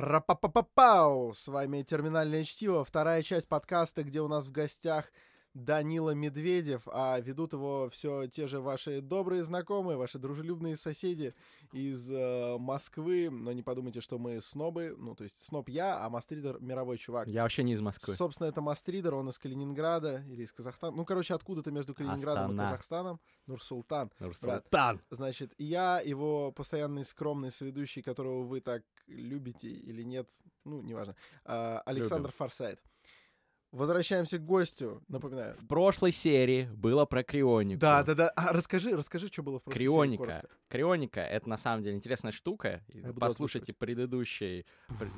Рапапапапау! С вами «Терминальное чтиво», вторая часть подкаста, где у нас в гостях Данила Медведев, а ведут его все те же ваши добрые знакомые, ваши дружелюбные соседи из э, Москвы. Но не подумайте, что мы снобы. Ну, то есть сноб я, а мастридер мировой чувак. Я вообще не из Москвы. Собственно, это мастридер, он из Калининграда или из Казахстана. Ну, короче, откуда-то между Калининградом Астана. и Казахстаном. Нурсултан. Нурсултан. Значит, я его постоянный скромный соведущий, которого вы так любите или нет, ну, неважно, а, Александр Форсайт. Возвращаемся к гостю, напоминаю. В прошлой серии было про крионику. Да, да, да. А расскажи, расскажи, что было в прошлой серии, Крионика. Крионика — это на самом деле интересная штука. Буду Послушайте предыдущий, пр-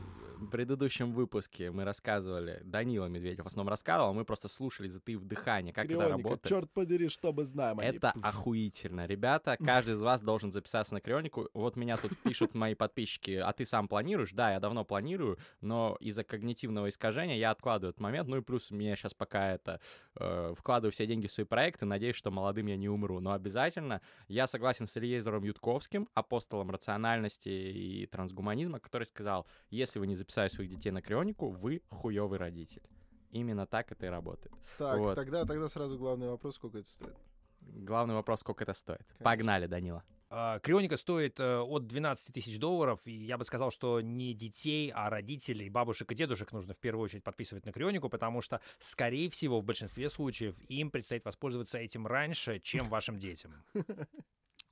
предыдущем выпуске мы рассказывали, Данила Медведев в основном рассказывал, а мы просто слушали, затаив дыхание, как это Крионика, работает. черт подери, что мы знаем. Это охуительно. Ребята, каждый из вас должен записаться на крионику. Вот меня тут пишут мои подписчики, а ты сам планируешь? Да, я давно планирую, но из-за когнитивного искажения я откладываю этот момент. Ну и плюс мне сейчас пока это э, вкладываю все деньги в свои проекты, надеюсь, что молодым я не умру. Но обязательно я согласен с Ильезером Ютковским, апостолом рациональности и трансгуманизма, который сказал, если вы не записали своих детей на крионику, вы хуёвый родитель. Именно так это и работает. Так, вот. тогда, тогда сразу главный вопрос, сколько это стоит. Главный вопрос, сколько это стоит. Погнали, Данила. А, Крионика стоит э, от 12 тысяч долларов, и я бы сказал, что не детей, а родителей, бабушек и дедушек нужно в первую очередь подписывать на Крионику, потому что, скорее всего, в большинстве случаев им предстоит воспользоваться этим раньше, чем вашим детям.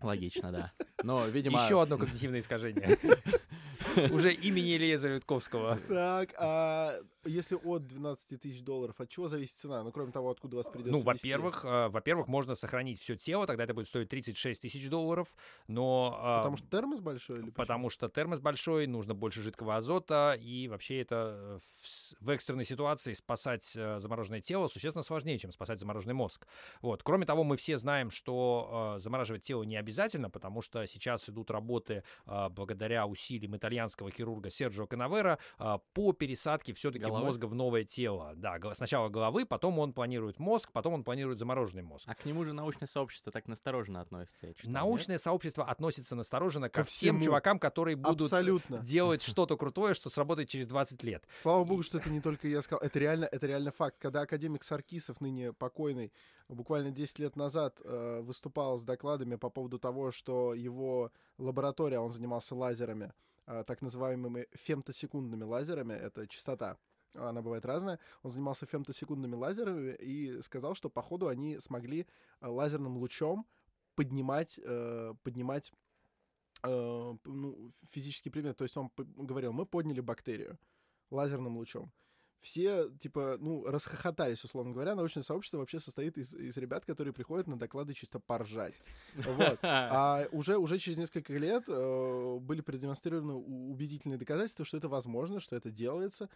Логично, да. Но, видимо... Еще одно когнитивное искажение. Уже имени Ильеза Ютковского. Так, а если от 12 тысяч долларов, от чего зависит цена? Ну, кроме того, откуда вас придется Ну, во-первых, э, во-первых, можно сохранить все тело, тогда это будет стоить 36 тысяч долларов, но... э, Потому что термос большой или почему? Потому что термос большой, нужно больше жидкого азота, и вообще это э, в, экстренной ситуации спасать э, замороженное тело существенно сложнее, чем спасать замороженный мозг. Вот. Кроме того, мы все знаем, что э, замораживать тело не обязательно, потому что сейчас идут работы э, благодаря усилиям итальянского хирурга Серджио Канавера э, по пересадке все-таки Головы? мозга в новое тело. Да, сначала головы, потом он планирует мозг, потом он планирует замороженный мозг. А к нему же научное сообщество так настороженно относится. я читал, нет? Научное сообщество относится настороженно ко, Ко всем всему. чувакам, которые будут Абсолютно. делать что-то крутое, что сработает через 20 лет. Слава богу, что это не только я сказал. Это реально, это реально факт. Когда академик Саркисов, ныне покойный, буквально 10 лет назад э, выступал с докладами по поводу того, что его лаборатория, он занимался лазерами, э, так называемыми фемтосекундными лазерами, это частота. Она бывает разная. Он занимался фемтосекундными лазерами и сказал, что по ходу они смогли э, лазерным лучом поднимать, э, поднимать э, ну, физический предмет. То есть он говорил, мы подняли бактерию лазерным лучом. Все, типа, ну, расхохотались, условно говоря. Научное сообщество вообще состоит из, из ребят, которые приходят на доклады чисто поржать. Вот. А уже, уже через несколько лет э, были продемонстрированы убедительные доказательства, что это возможно, что это делается.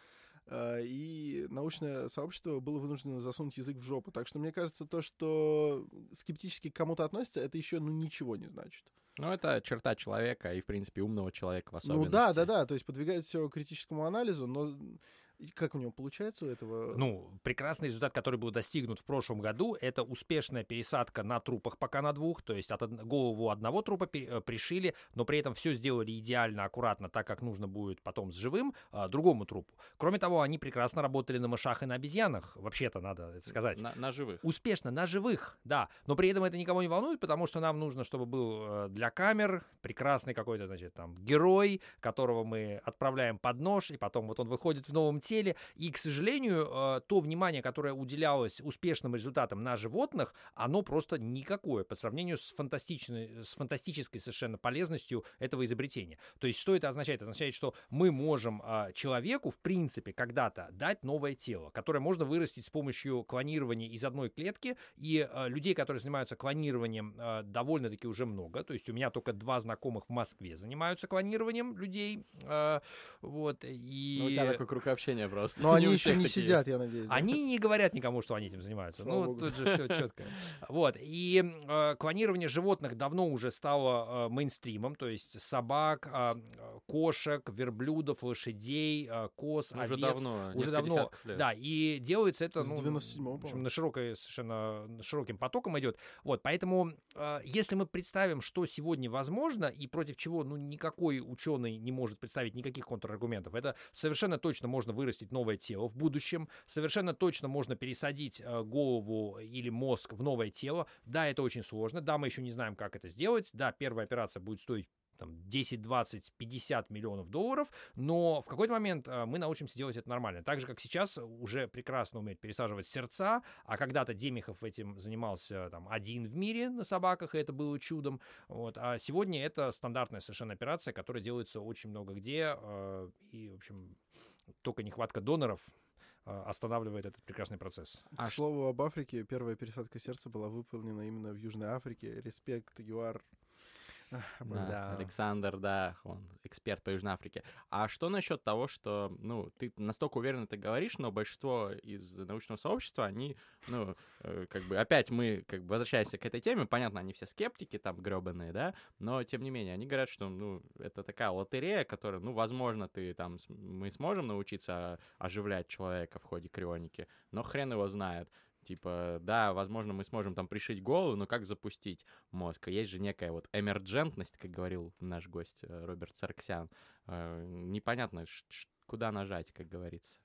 Э, и научное сообщество было вынуждено засунуть язык в жопу. Так что мне кажется, то, что скептически к кому-то относится, это еще ну, ничего не значит. Ну, это черта человека и, в принципе, умного человека в особенности. Ну да, да, да. То есть подвигает все критическому анализу, но и как у него получается у этого? Ну, прекрасный результат, который был достигнут в прошлом году, это успешная пересадка на трупах пока на двух, то есть от голову одного трупа э, пришили, но при этом все сделали идеально, аккуратно, так как нужно будет потом с живым, а, другому трупу. Кроме того, они прекрасно работали на мышах и на обезьянах, вообще-то надо это сказать. На, на живых. Успешно, на живых, да. Но при этом это никого не волнует, потому что нам нужно, чтобы был э, для камер прекрасный какой-то, значит, там, герой, которого мы отправляем под нож, и потом вот он выходит в новом теле. И, к сожалению, э, то внимание, которое уделялось успешным результатам на животных, оно просто никакое по сравнению с, фантастичной, с фантастической совершенно полезностью этого изобретения. То есть, что это означает? Это означает, что мы можем э, человеку, в принципе, когда-то дать новое тело, которое можно вырастить с помощью клонирования из одной клетки. И э, людей, которые занимаются клонированием, довольно-таки уже много. То есть, у меня только два знакомых в Москве занимаются клонированием людей. вот, и... Ну, у тебя такой круг образование просто. Но они еще не сидят, я надеюсь. Они не говорят никому, что они этим занимаются. Ну, тут же все четко. Вот. И э, клонирование животных давно уже стало э, мейнстримом, то есть собак, э, кошек, верблюдов, лошадей, э, коз, Ну, Уже давно, Уже давно, да, и делается это ну, 97-го, в общем, на широкой, совершенно широким потоком идет. Вот, поэтому, если мы представим, что сегодня возможно и против чего, ну, никакой ученый не может представить никаких контраргументов, это совершенно точно можно вырастить новое тело в будущем, совершенно точно можно пересадить э, голову или мозг в новое тело. Да, это очень сложно, да, мы еще не знаем, как это сделать, да, первая операция будет стоить там, 10, 20, 50 миллионов долларов, но в какой-то момент э, мы научимся делать это нормально. Так же, как сейчас уже прекрасно умеют пересаживать сердца, а когда-то Демихов этим занимался там, один в мире на собаках, и это было чудом. Вот. А сегодня это стандартная совершенно операция, которая делается очень много где, э, и, в общем, только нехватка доноров э, останавливает этот прекрасный процесс. А К ш- слову об Африке, первая пересадка сердца была выполнена именно в Южной Африке. Респект, ЮАР. Да. Александр, да, он эксперт по Южной Африке. А что насчет того, что, ну, ты настолько уверенно это говоришь, но большинство из научного сообщества, они, ну, э, как бы, опять мы, как бы, возвращаемся к этой теме, понятно, они все скептики там гребаные, да, но, тем не менее, они говорят, что, ну, это такая лотерея, которая, ну, возможно, ты там, мы сможем научиться оживлять человека в ходе крионики, но хрен его знает. Типа, да, возможно, мы сможем там пришить голову, но как запустить мозг? Есть же некая вот эмерджентность, как говорил наш гость э, Роберт Сарксян. Э, Непонятно, куда нажать, как говорится.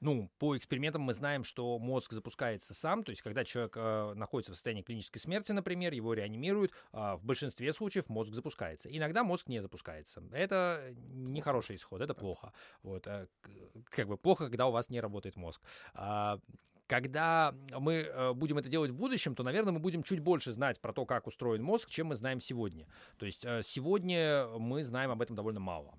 Ну, по экспериментам мы знаем, что мозг запускается сам, то есть когда человек э, находится в состоянии клинической смерти, например, его реанимируют, а, в большинстве случаев мозг запускается. Иногда мозг не запускается. Это нехороший исход, это плохо. Вот, э, как бы плохо, когда у вас не работает мозг. А, когда мы э, будем это делать в будущем, то, наверное, мы будем чуть больше знать про то, как устроен мозг, чем мы знаем сегодня. То есть э, сегодня мы знаем об этом довольно мало,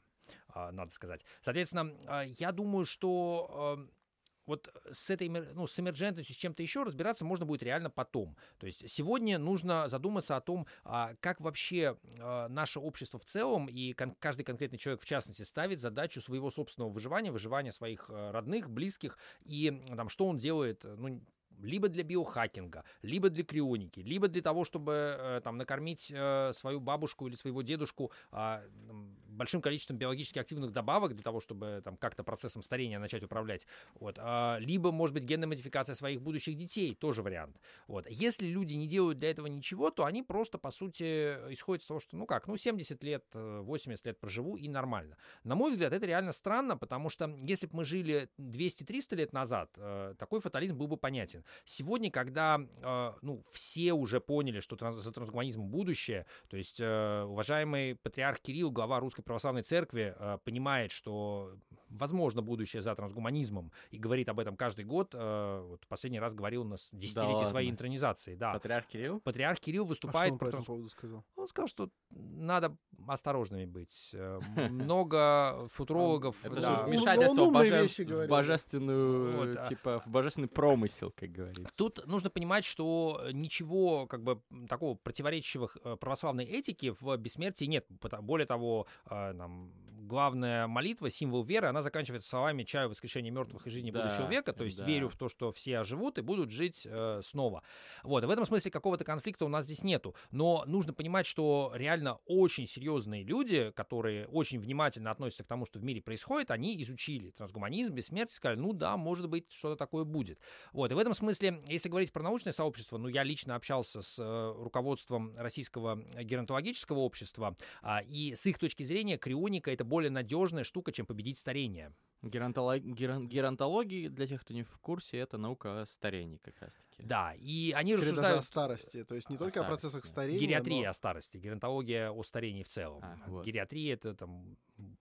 а, надо сказать. Соответственно, я думаю, что э, вот с этой, ну, с эмерджентностью, с чем-то еще разбираться можно будет реально потом. То есть сегодня нужно задуматься о том, а, как вообще а, наше общество в целом и каждый конкретный человек в частности ставит задачу своего собственного выживания, выживания своих а, родных, близких, и там, что он делает, э, ну, либо для биохакинга, либо для крионики, либо для того, чтобы э, там накормить э, свою бабушку или своего дедушку м, большим количеством биологически активных добавок для того, чтобы там как-то процессом старения начать управлять. Вот. А, либо, может быть, генная модификация своих будущих детей, тоже вариант. Вот. Если люди не делают для этого ничего, то они просто, по сути, исходят из того, что, ну как, ну 70 лет, э, 80 лет проживу и нормально. На мой взгляд, это реально странно, потому что если бы мы жили 200-300 лет назад, э, такой фатализм был бы понятен. Сегодня, когда э, ну, все уже поняли, что транс- за трансгуманизмом будущее, то есть э, уважаемый патриарх Кирилл, глава Русской Православной Церкви, э, понимает, что возможно будущее за трансгуманизмом и говорит об этом каждый год, э, вот последний раз говорил на с- десятилетии своей ладно. интронизации. Да. Патриарх Кирилл? Патриарх Кирилл А что выступает он по про этому поводу сказал? Он сказал, что надо осторожными быть. Э, Много футурологов. Это да. же вмешательство он в, боже- божественную, Вот, а- типа, в божественный промысел, как говорится. Тут нужно понимать, что ничего как бы такого противоречивого э, православной этике в бессмертии нет. Более того, э, нам главная молитва, символ веры, она заканчивается словами «чаю воскрешения мертвых и жизни Да, будущего века», то есть да. верю в то, что все оживут и будут жить э, снова. Вот, и в этом смысле какого-то конфликта у нас здесь нету. Но нужно понимать, что реально очень серьезные люди, которые очень внимательно относятся к тому, что в мире происходит, они изучили трансгуманизм, бессмертие, сказали, ну да, может быть, что-то такое будет. Вот, и в этом смысле, если говорить про научное сообщество, ну, я лично общался с э, руководством Российского геронтологического общества, а, и с их точки зрения крионика — это более надежная штука, чем победить старение. Геронтолог- герон- Геронтология, для тех, кто не в курсе, это наука о старении как раз-таки. Да, и они Скорее даже о рассуждают... старости. То есть не О только о старости, процессах да. старения, Гериатрия но- о старости, геронтология о старении в целом. А, вот. Гериатрия — это там...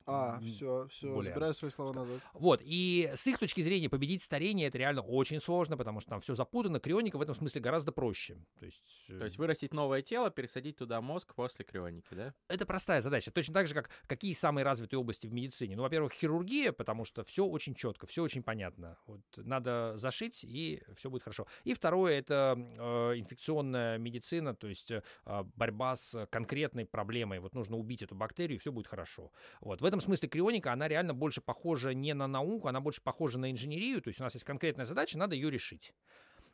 А, все, все, более- забираю свои слова назад. Вот, и с их точки зрения победить старение это реально очень сложно, потому что там все запутано, крионика в этом смысле гораздо проще. То есть, э, То есть вырастить новое тело, пересадить туда мозг после крионики, да? это простая задача. Точно так же, как какие самые развитые области в медицине. Ну, во-первых, хирургия, потому что что все очень четко, все очень понятно. Вот надо зашить, и все будет хорошо. И второе это э, инфекционная медицина, то есть э, борьба с конкретной проблемой. Вот нужно убить эту бактерию, и все будет хорошо. Вот. В этом смысле крионика, она реально больше похожа не на науку, она больше похожа на инженерию. То есть у нас есть конкретная задача, надо ее решить.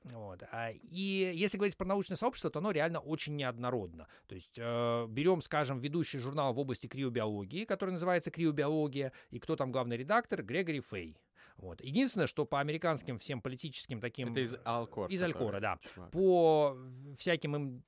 Вот. А, и если говорить про научное сообщество, то оно реально очень неоднородно. То есть э, берем, скажем, ведущий журнал в области криобиологии, который называется «Криобиология», и кто там главный редактор? Грегори Фей. Вот. Единственное, что по американским всем политическим таким... Это из Алкора. Из Алкора, да. Чувак. По всяким им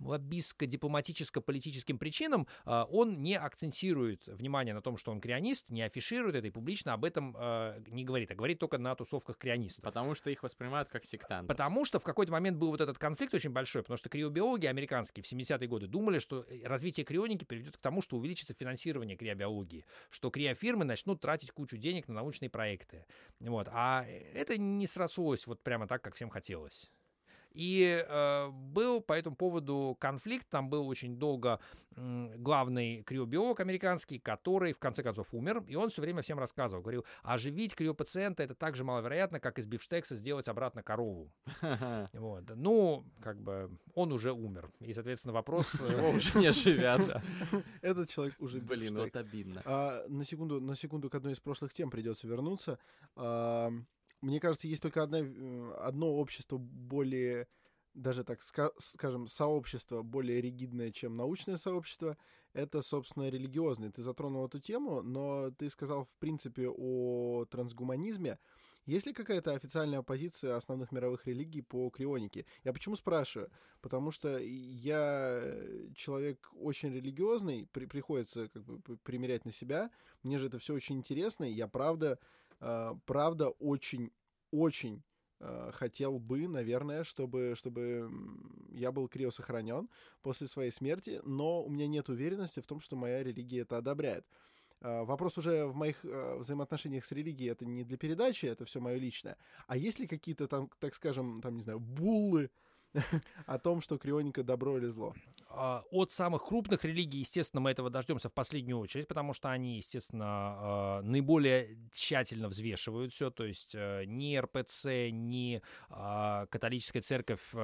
лоббистско-дипломатическо-политическим причинам э, он не акцентирует внимание на том, что он крионист, не афиширует это и публично об этом э, не говорит, а говорит только на тусовках крионистов. Потому что их воспринимают как сектантов. Потому что в какой-то момент был вот этот конфликт очень большой, потому что криобиологи американские в 70-е годы думали, что развитие крионики приведет к тому, что увеличится финансирование криобиологии, что криофирмы начнут тратить кучу денег на научные проекты. Вот. А это не срослось вот прямо так, как всем хотелось. И э, был по этому поводу конфликт. Там был очень долго э, главный криобиолог американский, который в конце концов умер. И он все время всем рассказывал. Говорил, оживить криопациента это так же маловероятно, как из бифштекса сделать обратно корову. Вот. Ну, как бы он уже умер. И, соответственно, вопрос... Э, Его уже не оживят. Этот человек уже Блин, вот обидно. А, на секунду, на секунду к одной из прошлых тем придется вернуться. Мне кажется, есть только одна, э, одно общество более, даже так скажем, сообщество более ригидное, чем научное сообщество. Это, собственно, религиозное. Ты затронул эту тему, но ты сказал, в принципе, о трансгуманизме. Есть ли какая-то официальная позиция основных мировых религий по крионике? Я почему спрашиваю? Потому что я человек очень религиозный, при, приходится как бы примерять на себя. Мне же это все очень интересно, и я правда правда, очень, очень а, хотел бы, наверное, чтобы, чтобы я был криосохранен после своей смерти, но у меня нет уверенности в том, что моя религия это одобряет. А, вопрос уже в моих взаимоотношениях с религией это не для передачи, это все мое личное. А есть ли какие-то там, так скажем, там, не знаю, буллы, о том, что крионика добро или зло? А, от самых крупных религий, естественно, мы этого дождемся в последнюю очередь, потому что они, естественно, а, наиболее тщательно взвешивают все, то есть э, ни РПЦ, ни а, католическая церковь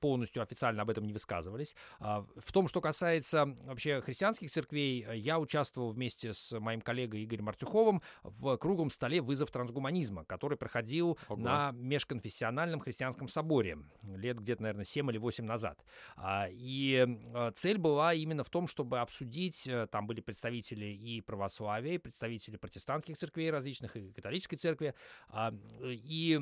полностью официально об этом не высказывались. В том, что касается вообще христианских церквей, я участвовал вместе с моим коллегой Игорем Артюховым в круглом столе «Вызов трансгуманизма», который проходил Ого. на межконфессиональном христианском соборе лет где-то, наверное, 7 или 8 назад. А, а, цель была именно в том, чтобы обсудить, э, там были представители и православия, и представители протестантских церквей различных, и католической церкви, и.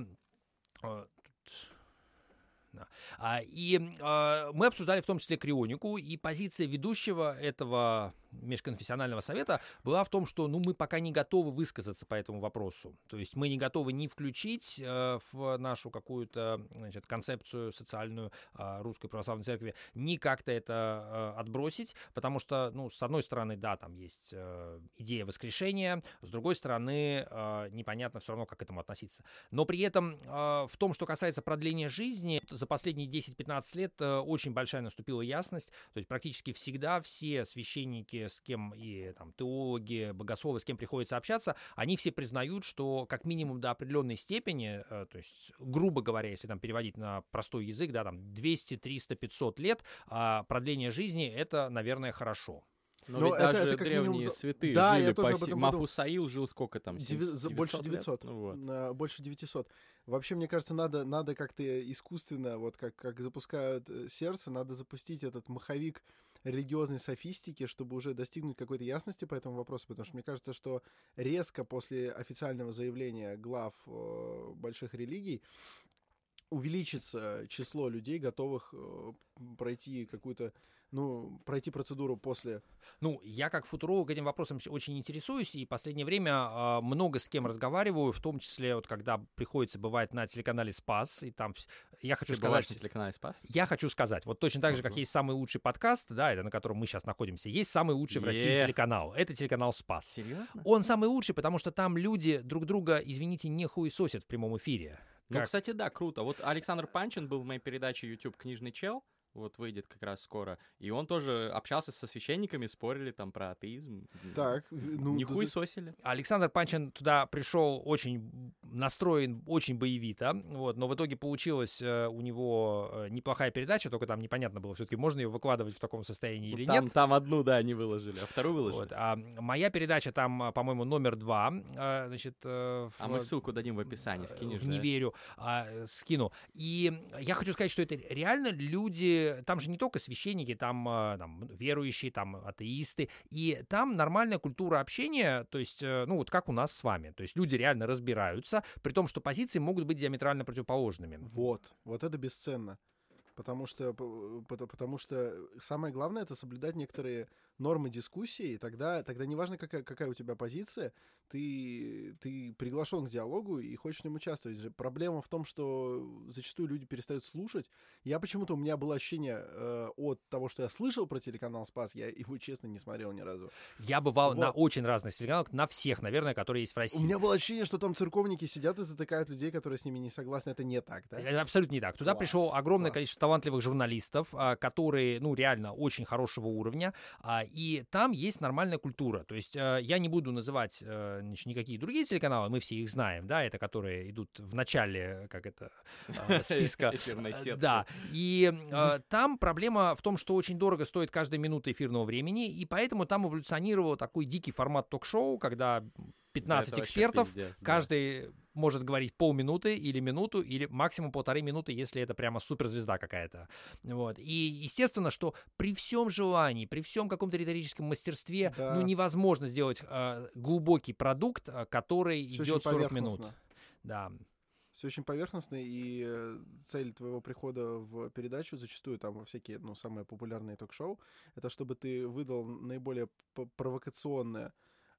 И мы обсуждали в том числе крионику, и позиция ведущего этого межконфессионального совета была в том, что ну, мы пока не готовы высказаться по этому вопросу. То есть мы не готовы ни включить э, в нашу какую-то значит, концепцию социальную э, Русской Православной Церкви, ни как-то это э, отбросить, потому что, ну, с одной стороны, да, там есть э, идея воскрешения, с другой стороны, э, непонятно все равно, как к этому относиться. Но при этом э, в том, что касается продления жизни, за последние 10-15 лет э, очень большая наступила ясность, то есть практически всегда все священники с кем и там теологи, богословы, с кем приходится общаться, они все признают, что как минимум до определенной степени, э, то есть, грубо говоря, если там переводить на простой язык, да, там 200, 300, 500 лет, а продление жизни это, наверное, хорошо. Но, Но ведь это, даже это древние минимум... святые да, жили я тоже по... Мафусаил жил сколько там? 900 больше 900. Ну, вот. Больше 900. Вообще, мне кажется, надо, надо как-то искусственно, вот как, как запускают э, сердце, надо запустить этот маховик религиозной софистики, чтобы уже достигнуть какой-то ясности по этому вопросу, потому что мне кажется, что резко после официального заявления глав э, больших религий увеличится число людей, готовых э, пройти какую-то ну, пройти процедуру после? Ну, я как футуролог этим вопросом очень интересуюсь, и в последнее время э, много с кем разговариваю, в том числе, вот когда приходится бывать на телеканале «Спас», и там, я хочу Ты сказать... на телеканале «Спас»? Я хочу сказать, вот точно так же, как есть самый лучший подкаст, да, это на котором мы сейчас находимся, есть самый лучший в России телеканал, это телеканал «Спас». Серьезно? Он самый лучший, потому что там люди друг друга, извините, не хуесосят в прямом эфире. Ну, кстати, да, круто. Вот Александр Панчин был в моей передаче YouTube «Книжный чел», вот выйдет как раз скоро, и он тоже общался со священниками, спорили там про атеизм. Так, ну... Не да- хуесосили. Александр Панчин туда пришел очень настроен, очень боевито, вот, но в итоге получилась э, у него э, неплохая передача, только там непонятно было, все-таки можно ее выкладывать в таком состоянии или там, нет. там одну, да, не выложили, а вторую выложили. Вот, а моя передача там, а, по-моему, номер два, э, значит, э, в- А мы ссылку дадим в описании, скинешь, в да? не верю, а, э, скину. И я хочу сказать, что это реально люди, там же не только священники, там, э, там верующие, там атеисты, и там нормальная культура общения, то есть, э, ну вот как у нас с вами, то есть люди реально разбираются, при том, что позиции могут быть диаметрально противоположными. Вот, вот это бесценно. Потому что, пото- потому что самое главное это соблюдать некоторые нормы дискуссии, тогда, тогда неважно, какая, какая у тебя позиция, ты, ты приглашен к диалогу и хочешь в нем участвовать. Проблема в том, что зачастую люди перестают слушать. Я почему-то, у меня было ощущение э, от того, что я слышал про телеканал «Спас», я его, честно, не смотрел ни разу. Я бывал на Вот. очень разных телеканалах, на всех, наверное, которые есть в России. У меня было ощущение, что там церковники сидят и затыкают людей, которые с ними не согласны. Это не так, да? Это абсолютно не так. Туда Класс, пришло огромное класс. количество талантливых журналистов, а, которые, ну, реально очень хорошего уровня, а, и там есть нормальная культура. То есть э, я не буду называть э, значит, никакие другие телеканалы, мы все их знаем, да, это которые идут в начале, как это, э, списка. Эфирной Э, сетки. Да, и там проблема в том, что очень дорого стоит каждая минута эфирного времени, и поэтому там эволюционировал такой дикий формат ток-шоу, когда 15 Это экспертов, пиздец, да. Может говорить полминуты или минуту, или максимум полторы минуты, если это прямо суперзвезда какая-то. Вот. И естественно, что при всем желании, при всем каком-то риторическом мастерстве, Да. ну невозможно сделать э, глубокий продукт, э, который Всё идет очень 40 минут. Да. Все очень поверхностно, и э, цель твоего прихода в передачу зачастую там во всякие, ну, самые популярные ток-шоу, это чтобы ты выдал наиболее провокационное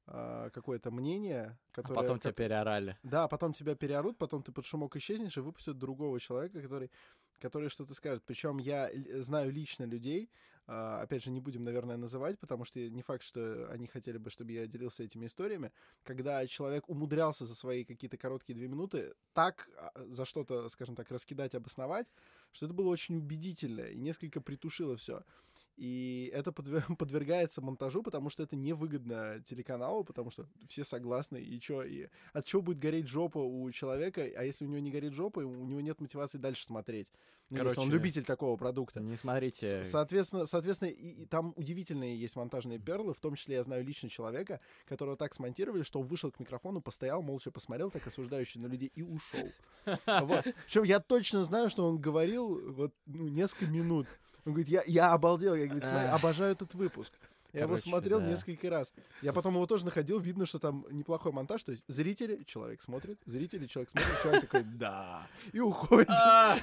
какое-то мнение, А которое... потом тебя переорали. Да, потом тебя переорут, потом ты под шумок исчезнешь и выпустят другого человека, который, который что-то скажет. Причем я знаю лично людей, а, опять же, не будем, наверное, называть, потому что не факт, что они хотели бы, чтобы я делился этими историями, когда человек умудрялся за свои какие-то короткие две минуты так а, за что-то, скажем так, раскидать, обосновать, что это было очень убедительно и несколько притушило все. И это подве- подвергается монтажу, потому что это невыгодно телеканалу, потому что все согласны, и чё, и от чего будет гореть жопа у человека, а если у него не горит жопа, у него нет мотивации дальше смотреть. Ну, если он Короче, любитель такого продукта. Не смотрите. С- Соответственно, соответственно и, и там удивительные есть монтажные перлы, в том числе я знаю лично человека, которого так смонтировали, что он вышел к микрофону, постоял, молча посмотрел, так осуждающий на людей, и ушел. Вот. Причем я точно знаю, что он говорил вот ну, несколько минут. Он говорит, я, я обалдел, я говорит, смотри, обожаю этот выпуск. Я его Короче, смотрел да. несколько раз. Я потом его тоже находил, видно, что там неплохой монтаж. То есть зрители, человек смотрит, зрители, человек смотрит, человек такой, да, и уходит. А!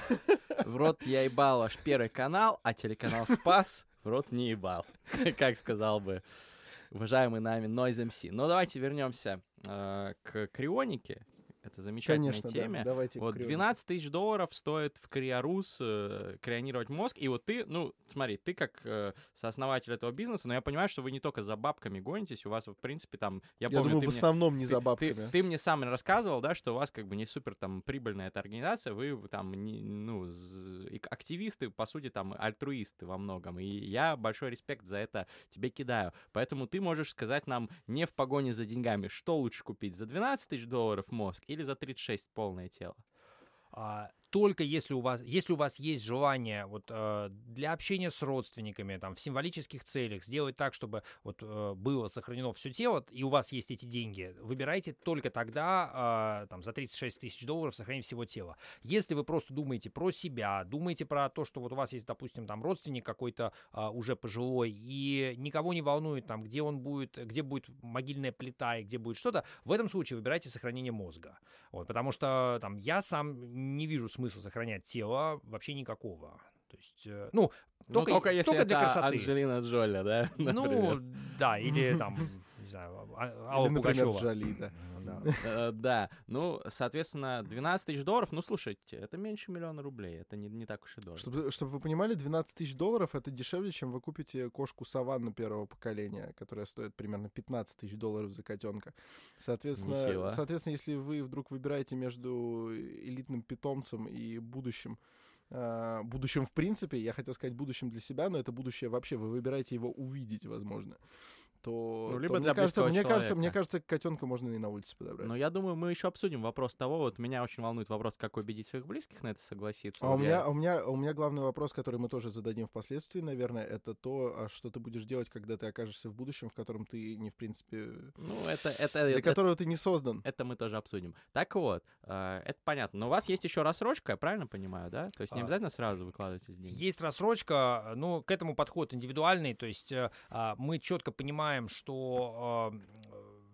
В рот я ебал ваш первый канал, а телеканал Спас в рот не ебал. Как сказал бы уважаемый нами Noise MC. Но давайте вернемся э, к крионике. Это замечательная Конечно, да, теме. давайте. Вот крём. 12 тысяч долларов стоит в Криорус э, крионировать мозг. И вот ты, ну, смотри, ты как э, сооснователь этого бизнеса, но я понимаю, что вы не только за бабками гонитесь, у вас, в принципе, там, я, Я помню, думаю, ты в мне- основном не ты- за ты- бабками. Ты, мне сам рассказывал, да, что у вас как бы не супер там прибыльная эта организация, вы там не, ну активисты, по сути там альтруисты во многом, и я большой респект за это тебе кидаю. Поэтому ты можешь сказать нам не в погоне за деньгами, что лучше купить за 12 тысяч долларов мозг или за 36 полное тело. А, только если у вас, если у вас есть желание вот э, для общения с родственниками, там в символических целях сделать так, чтобы вот э, было сохранено все тело, и у вас есть эти деньги, выбирайте только тогда, э, там за 36 тысяч долларов сохранить всего тела. Если вы просто думаете про себя, думаете про то, что вот у вас есть, допустим, там родственник какой-то а, уже пожилой и никого не волнует там, где он будет, где будет могильная плита и где будет что-то, в этом случае выбирайте сохранение мозга. Вот, потому что там я сам не вижу смысла сохранять тело вообще никакого. То есть, э, ну, Ну, только, только если только для красоты. Анджелина Джоли, да? Ну, например. да, или там, не знаю, А- Алла Или, например, Пугачева. Джоли, да. Да. Э, Да, ну, соответственно, 12 тысяч долларов, ну, слушайте, это меньше миллиона рублей, это не, не так уж и дорого. Чтобы, чтобы вы понимали, 12 тысяч долларов это дешевле, чем вы купите кошку саванну первого поколения, которая стоит примерно 15 тысяч долларов за котенка. Соответственно, Нехило. соответственно, если вы вдруг выбираете между элитным питомцем и будущим э, будущем в принципе, я хотел сказать будущем для себя, но это будущее вообще, вы выбираете его увидеть, возможно то, Ну, то либо мне, для кажется, мне кажется, мне человека. кажется, котенка можно и на улице подобрать. Но я думаю, мы еще обсудим вопрос того, вот меня очень волнует вопрос, как убедить своих близких на это согласиться. А у я- меня, у меня, у меня главный вопрос, который мы тоже зададим впоследствии, наверное, это то, а что ты будешь делать, когда ты окажешься в будущем, в котором ты не в принципе, Ну, это, это, для это, которого ты не создан. это мы тоже обсудим. Так вот, э, это понятно. Но у вас есть еще рассрочка, я правильно понимаю, да? То есть не А. обязательно сразу выкладывать деньги. Есть рассрочка, но к этому подход индивидуальный, то есть э, а, мы четко понимаем, что э,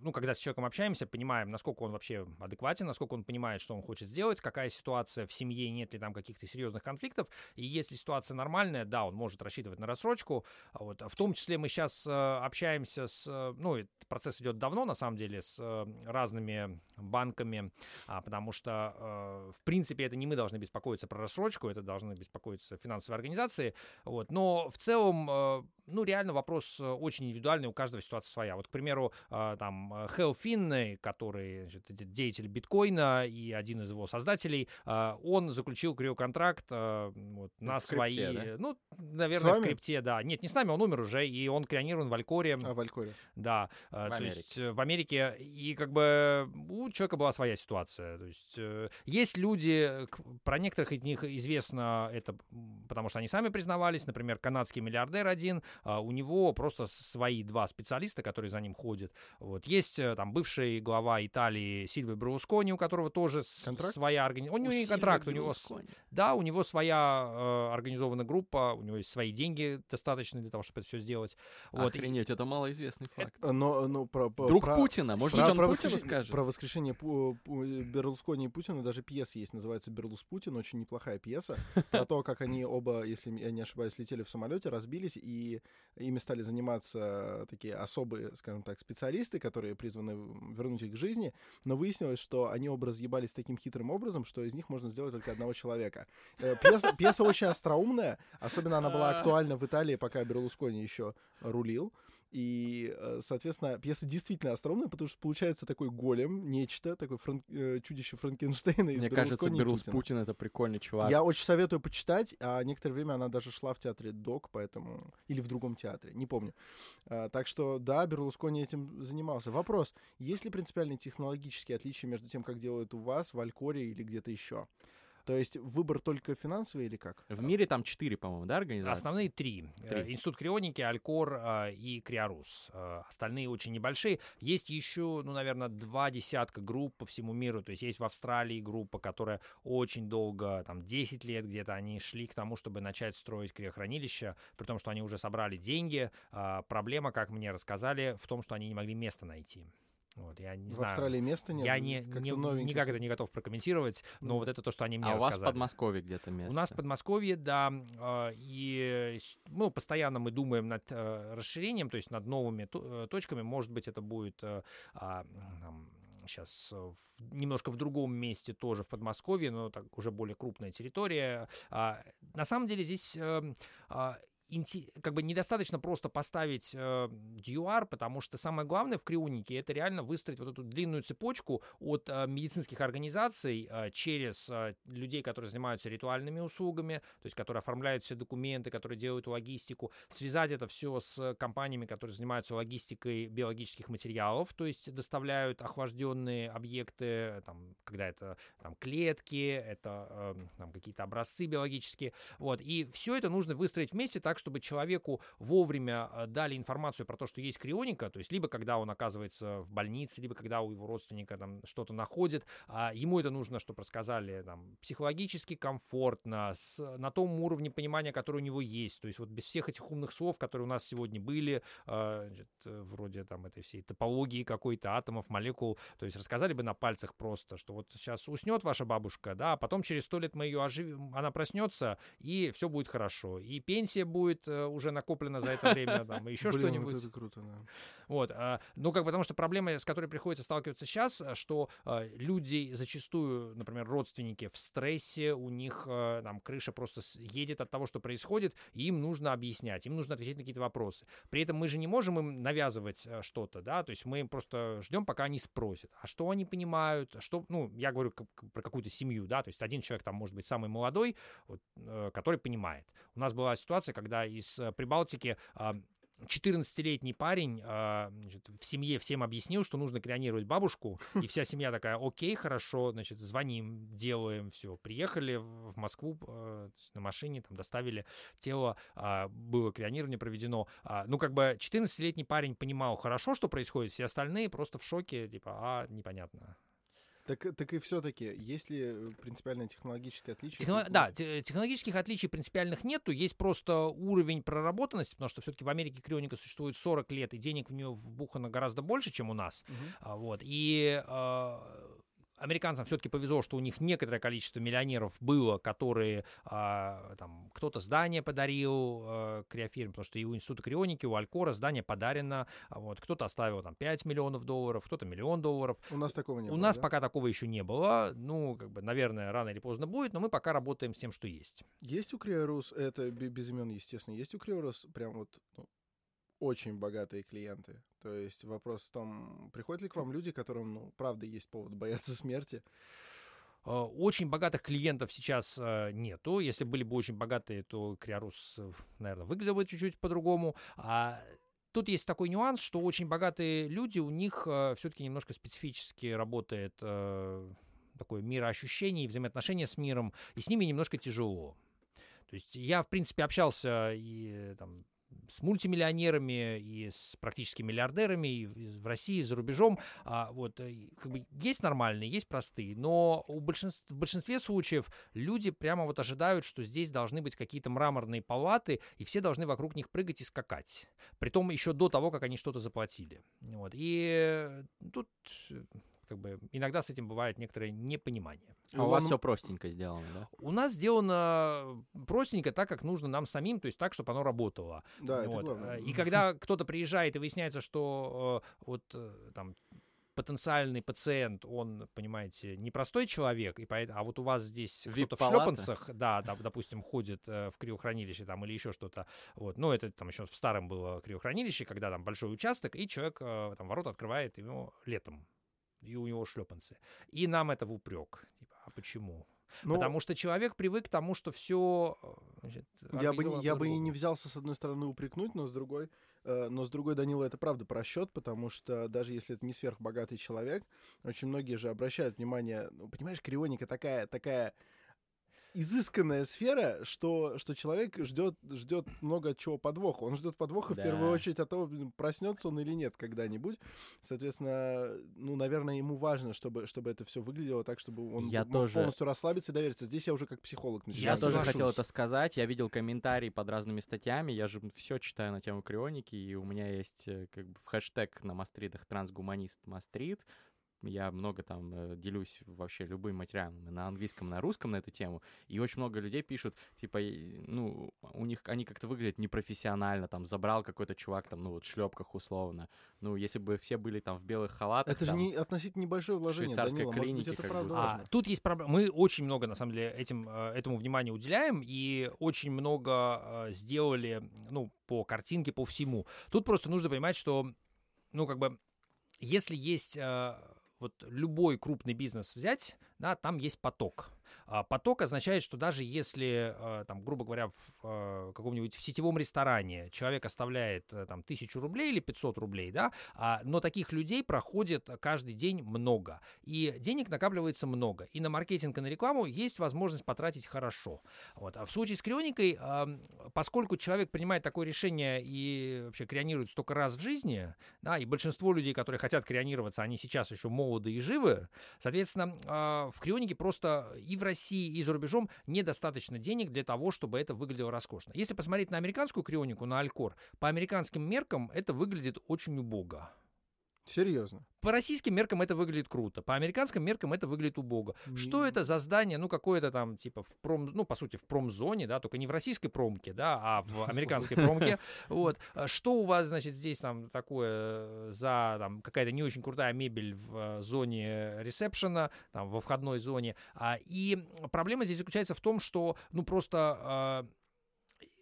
ну, когда с человеком общаемся, понимаем, насколько он вообще адекватен, насколько он понимает, что он хочет сделать, какая ситуация в семье, нет ли там каких-то серьезных конфликтов. И если ситуация нормальная, да, он может рассчитывать на рассрочку. А Вот. В том числе мы сейчас общаемся с, э, ну, процесс идет давно, на самом деле, с э, разными банками, а, потому что, э, в принципе, это не мы должны беспокоиться про рассрочку, это должны беспокоиться финансовые организации. Вот. Но в целом, э, ну, реально вопрос э, очень индивидуальный, у каждого ситуация своя. Вот, к примеру, э, там, э, Хелл Финней, который значит, де- деятель биткоина и один из его создателей, э, он заключил криоконтракт э, вот, на В крипте, свои... да? Ну, наверное, в крипте, да. Нет, не с нами, он умер уже, и он крионирован в Алькоре. А, в Алькоре. Да, э, В то Америке. есть э, в Америке, и как бы у человека была своя ситуация. То есть э, есть люди, э, про некоторых из них известно это, потому что они сами признавались, например, канадский миллиардер один, а, у него просто свои два специалиста, которые за ним ходят. Вот. Есть э, там бывший глава Италии Сильвио Берлускони, у которого тоже Контракт? своя организация. У него не контракт, у него да, у него своя э, организованная группа, у него есть свои деньги достаточно для того, чтобы это все сделать. Вот. и- Охренеть, это малоизвестный факт. А, Но, ну, про, про- Друг про- Путина, может про, быть, он про Путину воскреш- скажет? Про воскрешение Пу- Пу- Берлускони и Путина даже пьеса есть, называется «Берлус Путин», очень неплохая пьеса, про то, как они оба, если я не ошибаюсь, летели в самолете, разбились, и ими стали заниматься такие особые, скажем так, специалисты, которые призваны вернуть их к жизни, но выяснилось, что они оба разъебались таким хитрым образом, что из них можно сделать только одного человека. Э, Пьеса, пьеса очень остроумная, особенно она была актуальна в Италии, пока Берлускони еще рулил. И, э, соответственно, пьеса действительно остроумная, потому что получается такой голем, нечто, такое фран- э, чудище Франкенштейна из Мне кажется, Берлускони и Берлус Путина. Путин это прикольный чувак. Я очень советую почитать, а некоторое время она даже шла в театре Док, поэтому... Или в другом театре, не помню. А, так что, да, Берлускони этим занимался. Вопрос, есть ли принципиальные технологические отличия между тем, как делают у вас, в Алькоре или где-то еще? То есть выбор только финансовый или как? В мире там четыре, по-моему, да, организации? Основные три. Э, Три. Институт крионики, Алькор э, и Криорус. Э, Остальные очень небольшие. Есть еще, ну, наверное, два десятка групп по всему миру. То есть есть в Австралии группа, которая очень долго, там, 10 лет где-то они шли к тому, чтобы начать строить криохранилище, при том, что они уже собрали деньги. Проблема, как мне рассказали, в том, что они не могли место найти. Вот, я не в знаю. Австралии места нет? я не, не- никак что-то. это не готов прокомментировать, но вот это то, что они мне А у вас в рассказали. Подмосковье где-то место? У нас в Подмосковье, да, э, и ну, постоянно мы думаем над э, расширением, то есть над новыми э, точками. Может быть, это будет а, там, сейчас э, в- немножко в другом месте тоже в Подмосковье, но так уже более крупная территория. А, На самом деле здесь эм, а, как бы недостаточно просто поставить э, DUR, потому что самое главное в крионике это реально выстроить вот эту длинную цепочку от э, медицинских организаций э, через э, людей, которые занимаются ритуальными услугами, то есть которые оформляют все документы, которые делают логистику, связать это все с компаниями, которые занимаются логистикой биологических материалов, то есть доставляют охлажденные объекты, там, когда это там, клетки, это э, какие-то образцы биологические, вот, и все это нужно выстроить вместе так, чтобы человеку вовремя э, дали информацию про то, что есть крионика, то есть либо когда он оказывается в больнице, либо когда у его родственника там что-то находит, а ему это нужно, чтобы рассказали там психологически комфортно, с, на том уровне понимания, который у него есть, то есть вот без всех этих умных слов, которые у нас сегодня были, э, значит, э, вроде там этой всей топологии какой-то атомов, молекул, то есть рассказали бы на пальцах просто, что вот сейчас уснет ваша бабушка, да, а потом через сто лет мы ее оживим, она проснется, и все будет хорошо, и пенсия будет существует, э, уже накоплено за это время, там, еще Блин, что-нибудь. Вот это круто, да. Вот, а, ну, как бы, потому что проблема, с которой приходится сталкиваться сейчас, а, что а, люди зачастую, например, родственники в стрессе, у них а, там крыша просто едет от того, что происходит, и им нужно объяснять, им нужно отвечать на какие-то вопросы. При этом мы же не можем им навязывать что-то, да, то есть мы им просто ждем, пока они спросят, а что они понимают, что, ну, я говорю про какую-то семью, да, то есть один человек там может быть самый молодой, вот, э, который понимает. У нас была ситуация, когда из э, Прибалтики а, 14-летний парень а, значит, в семье всем объяснил, что нужно креонировать бабушку, и вся семья такая, окей, хорошо, значит, звоним, делаем, все. Приехали в Москву э, на машине, там доставили тело, а, было креонирование проведено. А, Ну, как бы 14-летний парень понимал хорошо, что происходит, все остальные просто в шоке, типа, а, непонятно. Так, так и все-таки, есть ли э, принципиальное технологическое отличие? Техно- Да, технологических отличий принципиальных нету, есть просто уровень проработанности, потому что все-таки в Америке крионика существует 40 лет, и денег в нее вбухано гораздо больше, чем у нас. А, Вот. И а, американцам все-таки повезло, что у них некоторое количество миллионеров было, которые а, там кто-то здание подарил а, криофирме, потому что и у Института крионики, у Алькора здание подарено, а вот кто-то оставил там 5 миллионов долларов, кто-то миллион долларов. У нас такого не у было, нас да? пока такого еще не было, ну, как бы, наверное, рано или поздно будет, но мы пока работаем с тем, что есть. Есть у Криорус, это бе- без имен, естественно, есть у Криорус прям вот ну, очень богатые клиенты. То есть вопрос в том, приходят ли к вам люди, которым, ну, правда, есть повод бояться смерти. Э, Очень богатых клиентов сейчас э, нету. Если были бы очень богатые, то Криорус, наверное, выглядел бы чуть-чуть по-другому. А тут есть такой нюанс, что очень богатые люди, у них все-таки немножко специфически работает э, такое мироощущение и взаимоотношения с миром, и с ними немножко тяжело. То есть я, в принципе, общался и э, там, с мультимиллионерами и с практически миллиардерами и в России, и за рубежом. А, вот, э, как бы есть нормальные, есть простые, но у большинств- в большинстве случаев люди прямо вот ожидают, что здесь должны быть какие-то мраморные палаты, и все должны вокруг них прыгать и скакать. Притом еще до того, как они что-то заплатили. Вот. И э, тут э, как бы иногда с этим бывает некоторое непонимание. А у вас Илон- все простенько сделано, да? У нас сделано простенько, так как нужно нам самим, то есть так, чтобы оно работало. Да, это Вот, главное. э, И когда кто-то приезжает и выясняется, что э, вот э, там потенциальный пациент, он, понимаете, непростой человек, и поэт- а вот у вас здесь кто-то в шлепанцах, да, там, допустим, ходит э, в криохранилище там или еще что-то, вот, ну, это там еще в старом было криохранилище, когда там большой участок, и человек э, там ворота открывает ему летом, и у него шлепанцы. И нам это в упрек. Типа, а почему? Ну, Потому что человек привык к тому, что все я бы, я бы и не взялся, с одной стороны, упрекнуть, но с другой, э, но с другой, Данила, это правда про счет, потому что даже если это не сверхбогатый человек, очень многие же обращают внимание, ну, понимаешь, крионика такая, такая изысканная сфера, что, что человек ждет, ждет много чего подвоха. Он ждет подвоха в Да. первую очередь от того, проснется он или нет когда-нибудь. Соответственно, ну, наверное, ему важно, чтобы, чтобы это все выглядело так, чтобы он Я мог тоже- полностью расслабиться и довериться. Здесь я уже как психолог начинаю. Я, тоже соглашусь. хотел это сказать. Я видел комментарии под разными статьями. Я же все читаю на тему крионики, и у меня есть э, как бы в хэштег на мастридах трансгуманист мастрид. Я много там э, делюсь вообще любым материалом на английском, и на русском на эту тему. И очень много людей пишут, типа, ну, у них они как-то выглядят непрофессионально, там, забрал какой-то чувак, там, ну, вот в шлепках условно. Ну, если бы все были там в белых халатах, Это же там, не относительно небольшое вложение, швейцарской Данила. Может быть, это правда. А, тут есть проблема. Мы очень много, на самом деле, этим, э, этому внимания уделяем и очень много э, сделали, ну, по картинке, по всему. Тут просто нужно понимать, что, ну, как бы, если есть вот любой крупный бизнес взять, да, там есть поток. А поток означает, что даже если, э, там, грубо говоря, в э, каком-нибудь в сетевом ресторане человек оставляет э, там тысячу рублей или 500 рублей, да, а, но таких людей проходит каждый день много, и денег накапливается много, и на маркетинг и на рекламу есть возможность потратить хорошо. Вот. А в случае с крионикой, поскольку человек принимает такое решение и вообще крионирует столько раз в жизни, да, и большинство людей, которые хотят крионироваться, они сейчас еще молоды и живы, соответственно, а, в крионике просто и в России, и за рубежом недостаточно денег для того, чтобы это выглядело роскошно. Если посмотреть на американскую крионику, на Алькор, по американским меркам это выглядит очень убого. Серьезно. По российским меркам это выглядит круто, по американским меркам это выглядит убого. Что это за здание, ну, какое-то там, типа, в пром, ну, по сути, в промзоне, да, только не в российской промке, да, а в американской промке. Вот. А Что у вас, значит, здесь там такое за, там, какая-то не очень крутая мебель в э, зоне ресепшена, там, во входной зоне. А, И проблема здесь заключается в том, что, ну, просто а,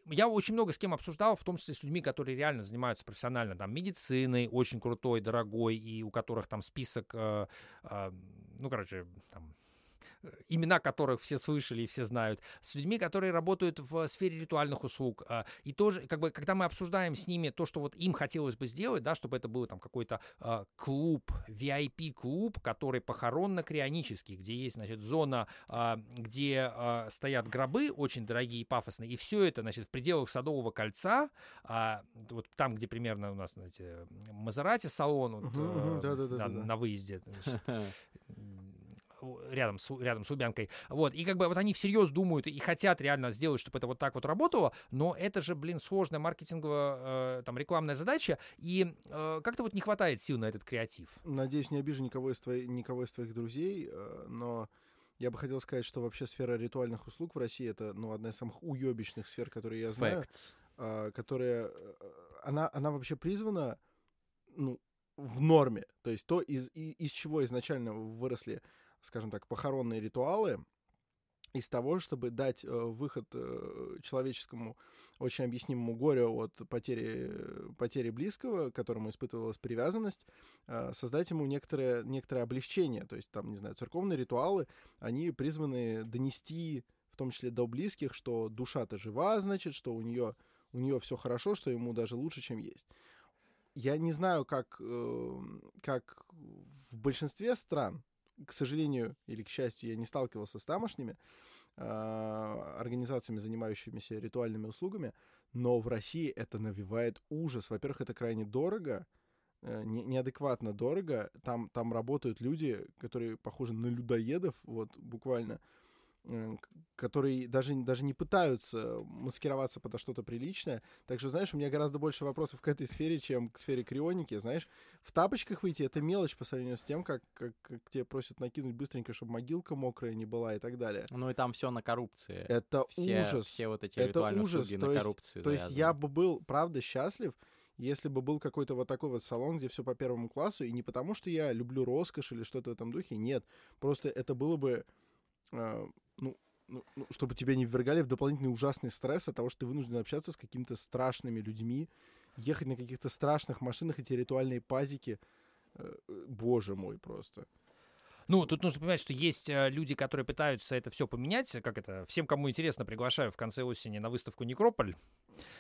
я очень много с кем обсуждал, в том числе с людьми, которые реально занимаются профессионально там медициной, очень крутой, дорогой, и у которых там список, э, э, ну, короче, там, имена которых все слышали и все знают, с людьми, которые работают в сфере ритуальных услуг. а, И тоже, как бы, когда мы обсуждаем с ними то, что вот им хотелось бы сделать, да, чтобы это был там какой-то а, клуб, VIP-клуб, который похоронно-крионический, где есть, значит, зона, а, где стоят гробы очень дорогие и пафосные, и все это, значит, в пределах Садового кольца, вот там, где примерно у нас, знаете, Мазерати салон, вот, Мгм, мгм, э, да-да-да-да-да. да, на выезде, значит, рядом с, рядом с Лубянкой. Вот, и как бы вот они всерьез думают и хотят реально сделать, чтобы это вот так вот работало, но это же, блин, сложная маркетинговая, э, там, рекламная задача, и э, как-то вот не хватает сил на этот креатив. Надеюсь, не обижу никого из, твоих, никого из твоих друзей, э, но я бы хотел сказать, что вообще сфера ритуальных услуг в России это ну, одна из самых уебищных сфер, которые я знаю. Facts. а, которая, э, она, она вообще призвана, ну, в норме. То есть то, из, и- из чего изначально выросли, скажем так, похоронные ритуалы, из того, чтобы дать э, выход э, человеческому очень объяснимому горю от потери, потери близкого, к которому испытывалась привязанность, э, создать ему некоторое, некоторое облегчение. То есть там, не знаю, церковные ритуалы, они призваны донести, в том числе до близких, что душа-то жива, значит, что у нее у нее все хорошо, что ему даже лучше, чем есть. Я не знаю, как, э, как в большинстве стран, к сожалению или к счастью, я не сталкивался с тамошними э, организациями, занимающимися ритуальными услугами, но в России это навевает ужас. Во-первых, это крайне дорого, э, не- неадекватно дорого. Там, там работают люди, которые похожи на людоедов, вот буквально, э, которые даже, даже не пытаются маскироваться под что-то приличное. Так что, знаешь, у меня гораздо больше вопросов к этой сфере, чем к сфере крионики. Знаешь, в тапочках выйти — это мелочь по сравнению с тем, как, как, как тебе просят накинуть быстренько, чтобы могилка мокрая не была и так далее. Ну и там все на коррупции. Это все, ужас. все вот эти Это ужас. То на есть- коррупции То есть завязаны. я бы был, правда, счастлив, если бы был какой-то вот такой вот салон, где все по первому классу, и не потому, что я люблю роскошь или что-то в этом духе, нет. Просто это было бы, э, ну, ну, чтобы тебя не ввергали в дополнительный ужасный стресс от того, что ты вынужден общаться с какими-то страшными людьми, ехать на каких-то страшных машинах, эти ритуальные пазики. Э, Боже мой, просто. Ну, тут нужно понимать, что есть э, люди, которые пытаются это все поменять. Как это? Всем, кому интересно, приглашаю в конце осени на выставку Некрополь.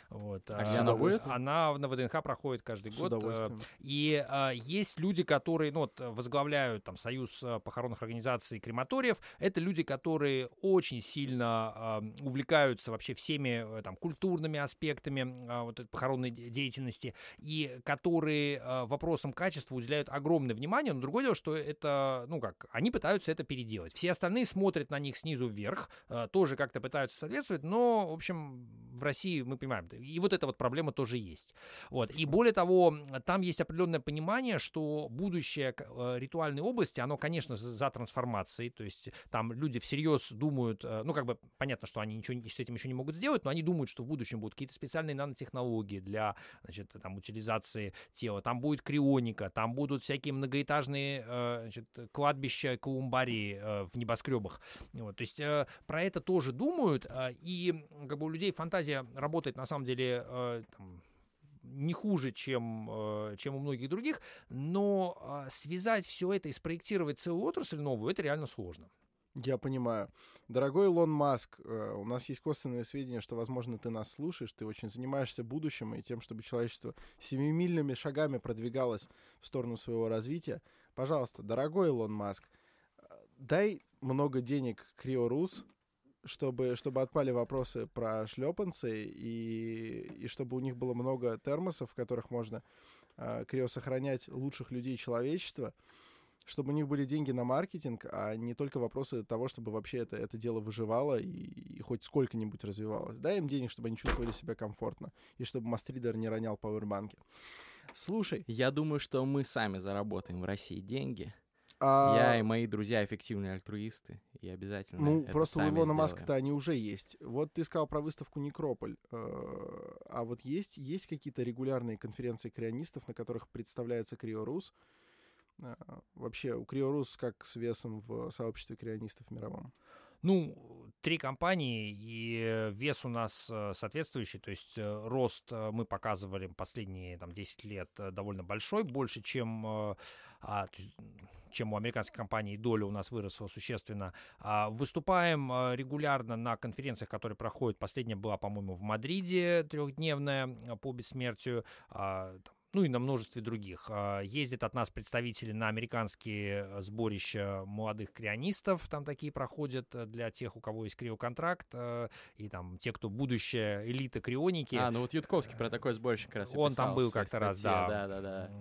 Вот, А а, она? Она на ВДНХ проходит каждый С год. э. И а, есть люди, которые ну, вот, возглавляют там, Союз а, похоронных организаций и крематориев. Это люди, которые очень сильно а, увлекаются вообще всеми э, там, культурными аспектами а, вот, похоронной де- деятельности и которые а, вопросам качества уделяют огромное внимание. Но другое дело, что это, ну как, они пытаются это переделать. Все остальные смотрят на них снизу вверх, а, тоже как-то пытаются соответствовать, но, в общем, в России мы понимаем, и вот эта вот проблема тоже есть. Вот. И более того, там есть определенное понимание, что будущее э, ритуальной области, оно, конечно, за трансформацией, то есть там люди всерьез думают, э, ну, как бы понятно, что они ничего с этим еще не могут сделать, но они думают, что в будущем будут какие-то специальные нанотехнологии для, значит, там, утилизации тела, там будет крионика, там будут всякие многоэтажные, э, значит, кладбища, колумбарии в небоскребах. Вот, то есть про это тоже думают, и как бы у людей фантазия работает на самом деле э, там, не хуже, чем, э, чем у многих других, но э, связать все это и спроектировать целую отрасль новую, это реально сложно. Я понимаю. Дорогой Илон Маск, э, у нас есть косвенные сведения, что, возможно, ты нас слушаешь, ты очень занимаешься будущим и тем, чтобы человечество семимильными шагами продвигалось в сторону своего развития. Пожалуйста, дорогой Илон Маск, дай много денег Криорус, чтобы, чтобы отпали вопросы про шлепанцы и, и чтобы у них было много термосов, в которых можно э, крио сохранять лучших людей человечества, чтобы у них были деньги на маркетинг, а не только вопросы того, чтобы вообще это, это дело выживало и, и хоть сколько-нибудь развивалось. Дай им денег, чтобы они чувствовали себя комфортно, и чтобы Мастридер не ронял пауэрбанки. Слушай, Я думаю, что мы сами заработаем в России деньги. А, Я и мои друзья эффективные альтруисты. И обязательно ну это просто у Илона. Маска-то они уже есть. Вот ты сказал про выставку Некрополь. Э, А вот есть, есть какие-то регулярные конференции крионистов, на которых представляется Криорус? А, Вообще, у Криорус как с весом в сообществе крионистов мировом? Ну, три компании, и э, вес у нас э, соответствующий, то есть э, рост э, мы показывали последние там, 10 лет э, довольно большой, больше, чем, э, а, то есть, чем у американской компании, доля у нас выросла существенно. А, Выступаем э, регулярно на конференциях, которые проходят. Последняя была, по-моему, в Мадриде трехдневная э, по бессмертию. А, ну и на множестве других. А, Ездят от нас представители на американские сборища молодых крионистов, там такие проходят э, для тех, у кого есть криоконтракт, э, и там те, кто будущая элита крионики. А, ну вот Ютковский про такой сборщик как раз Он там был как-то раз, да. Да, да, да.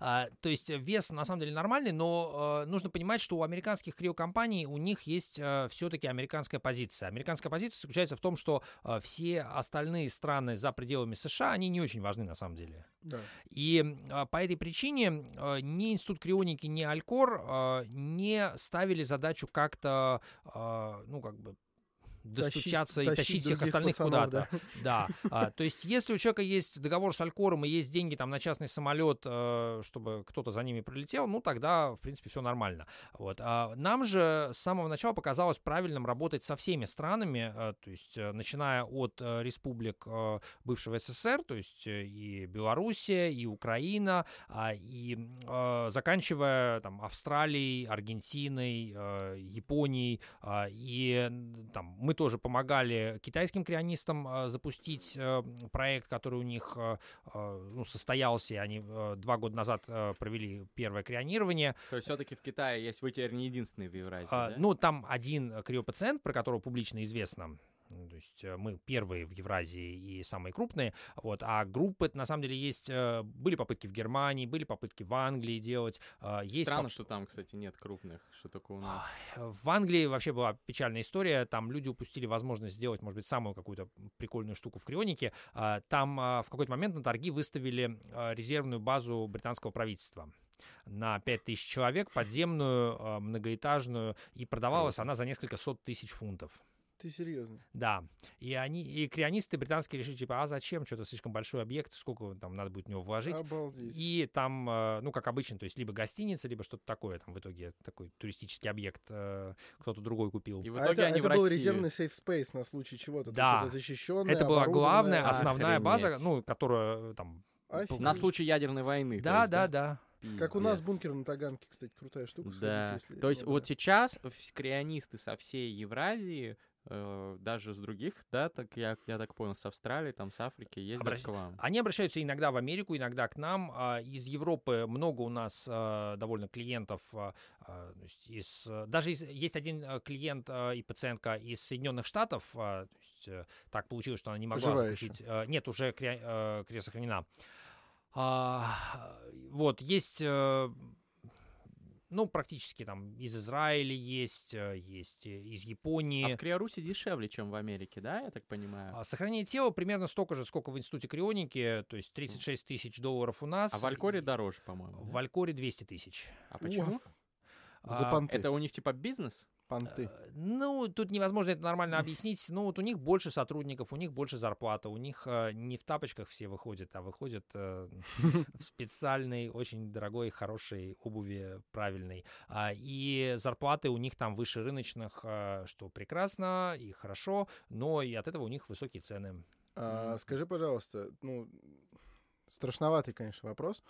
А, то есть вес на самом деле нормальный, но э, нужно понимать, что у американских криокомпаний у них есть все-таки американская позиция. Американская позиция заключается в том, что э, все остальные страны за пределами США, они не очень важны на самом деле. Да. И а, по этой причине а, ни Институт крионики, ни Алькор а, не ставили задачу как-то, а, ну, как бы достучаться и тащить тащить всех остальных куда-то. Да. А, то есть, если у человека есть договор с Алькором и есть деньги там на частный самолет, э, чтобы кто-то за ними прилетел, ну тогда, в принципе, все нормально. Вот. А нам же с самого начала показалось правильным работать со всеми странами, э, то есть, э, начиная от республик бывшего СССР, то есть и Белоруссия, и Украина, а, и заканчивая там Австралией, Аргентиной, Японией, и там мы тоже помогали китайским крионистам э, запустить э, проект, который у них э, ну, состоялся, и они два года назад провели первое крионирование. То есть все-таки в Китае есть, вы теперь не единственный в Евразии, А, да? Ну, там один криопациент, про которого публично известно. То есть э, мы первые в Евразии и самые крупные, вот, а группы на самом деле есть, э, были попытки в Германии, были попытки в Англии делать, э, есть Странно, поп- что там, кстати, нет крупных, что только у нас. в Англии вообще была печальная история. Там люди упустили возможность сделать, может быть, самую какую-то прикольную штуку в крионике. А, Там а, в какой-то момент на торги выставили а, резервную базу британского правительства на 5000 человек, подземную, многоэтажную, и продавалась она за несколько сот тысяч фунтов. Ты серьезно? Да, и они, и крионисты британские решили, типа, а зачем, что-то слишком большой объект, сколько там надо будет в него вложить. Обалдеть. И там, э, ну, как обычно, то есть либо гостиница, либо что-то такое, там в итоге такой туристический объект э, кто-то другой купил. И в А итоге это, они это в был России... резервный сейф спейс на случай чего-то. Да. То есть это защищенная, Это была главная, основная база, Охренеть. ну, которая э, там... Офигеть. На случай ядерной войны. Да, есть, да, да. Как у нас Пиздец. бункер на Таганке, кстати, крутая штука. Да. если- То есть вот да. сейчас крионисты со всей Евразии, э, даже с других, да, так я, я так понял, с Австралии, там, с Африки, ездят Обращ- к вам. Они обращаются иногда в Америку, иногда к нам. А, Из Европы много у нас а, довольно клиентов. а, из, даже из- есть один клиент и пациентка из Соединенных Штатов. То есть э, так получилось, что она не могла Живая заключить. э, Нет, уже кре- э, крест сохранена. А, Вот, есть... э, Ну, практически там из Израиля есть, э, есть э, из А Японии. в Криорусе дешевле, чем в Америке, да, я так понимаю? А Сохранение тела примерно столько же, сколько в Институте крионики, то есть 36 тысяч долларов у нас. А в Алькоре и дороже, по-моему. да? В Алькоре 200 тысяч. А почему? Уф. За А, понты. Это у них типа бизнес? Понты. Э, Ну, тут невозможно это нормально объяснить. Ну, вот у них больше сотрудников, у них больше зарплата, у них э, не в тапочках все выходят, а выходят э, в специальной, очень дорогой, хорошей обуви, правильной. А, И зарплаты у них там выше рыночных, э, что прекрасно и хорошо, но и от этого у них высокие цены. А, скажи, пожалуйста, ну, страшноватый, конечно, вопрос,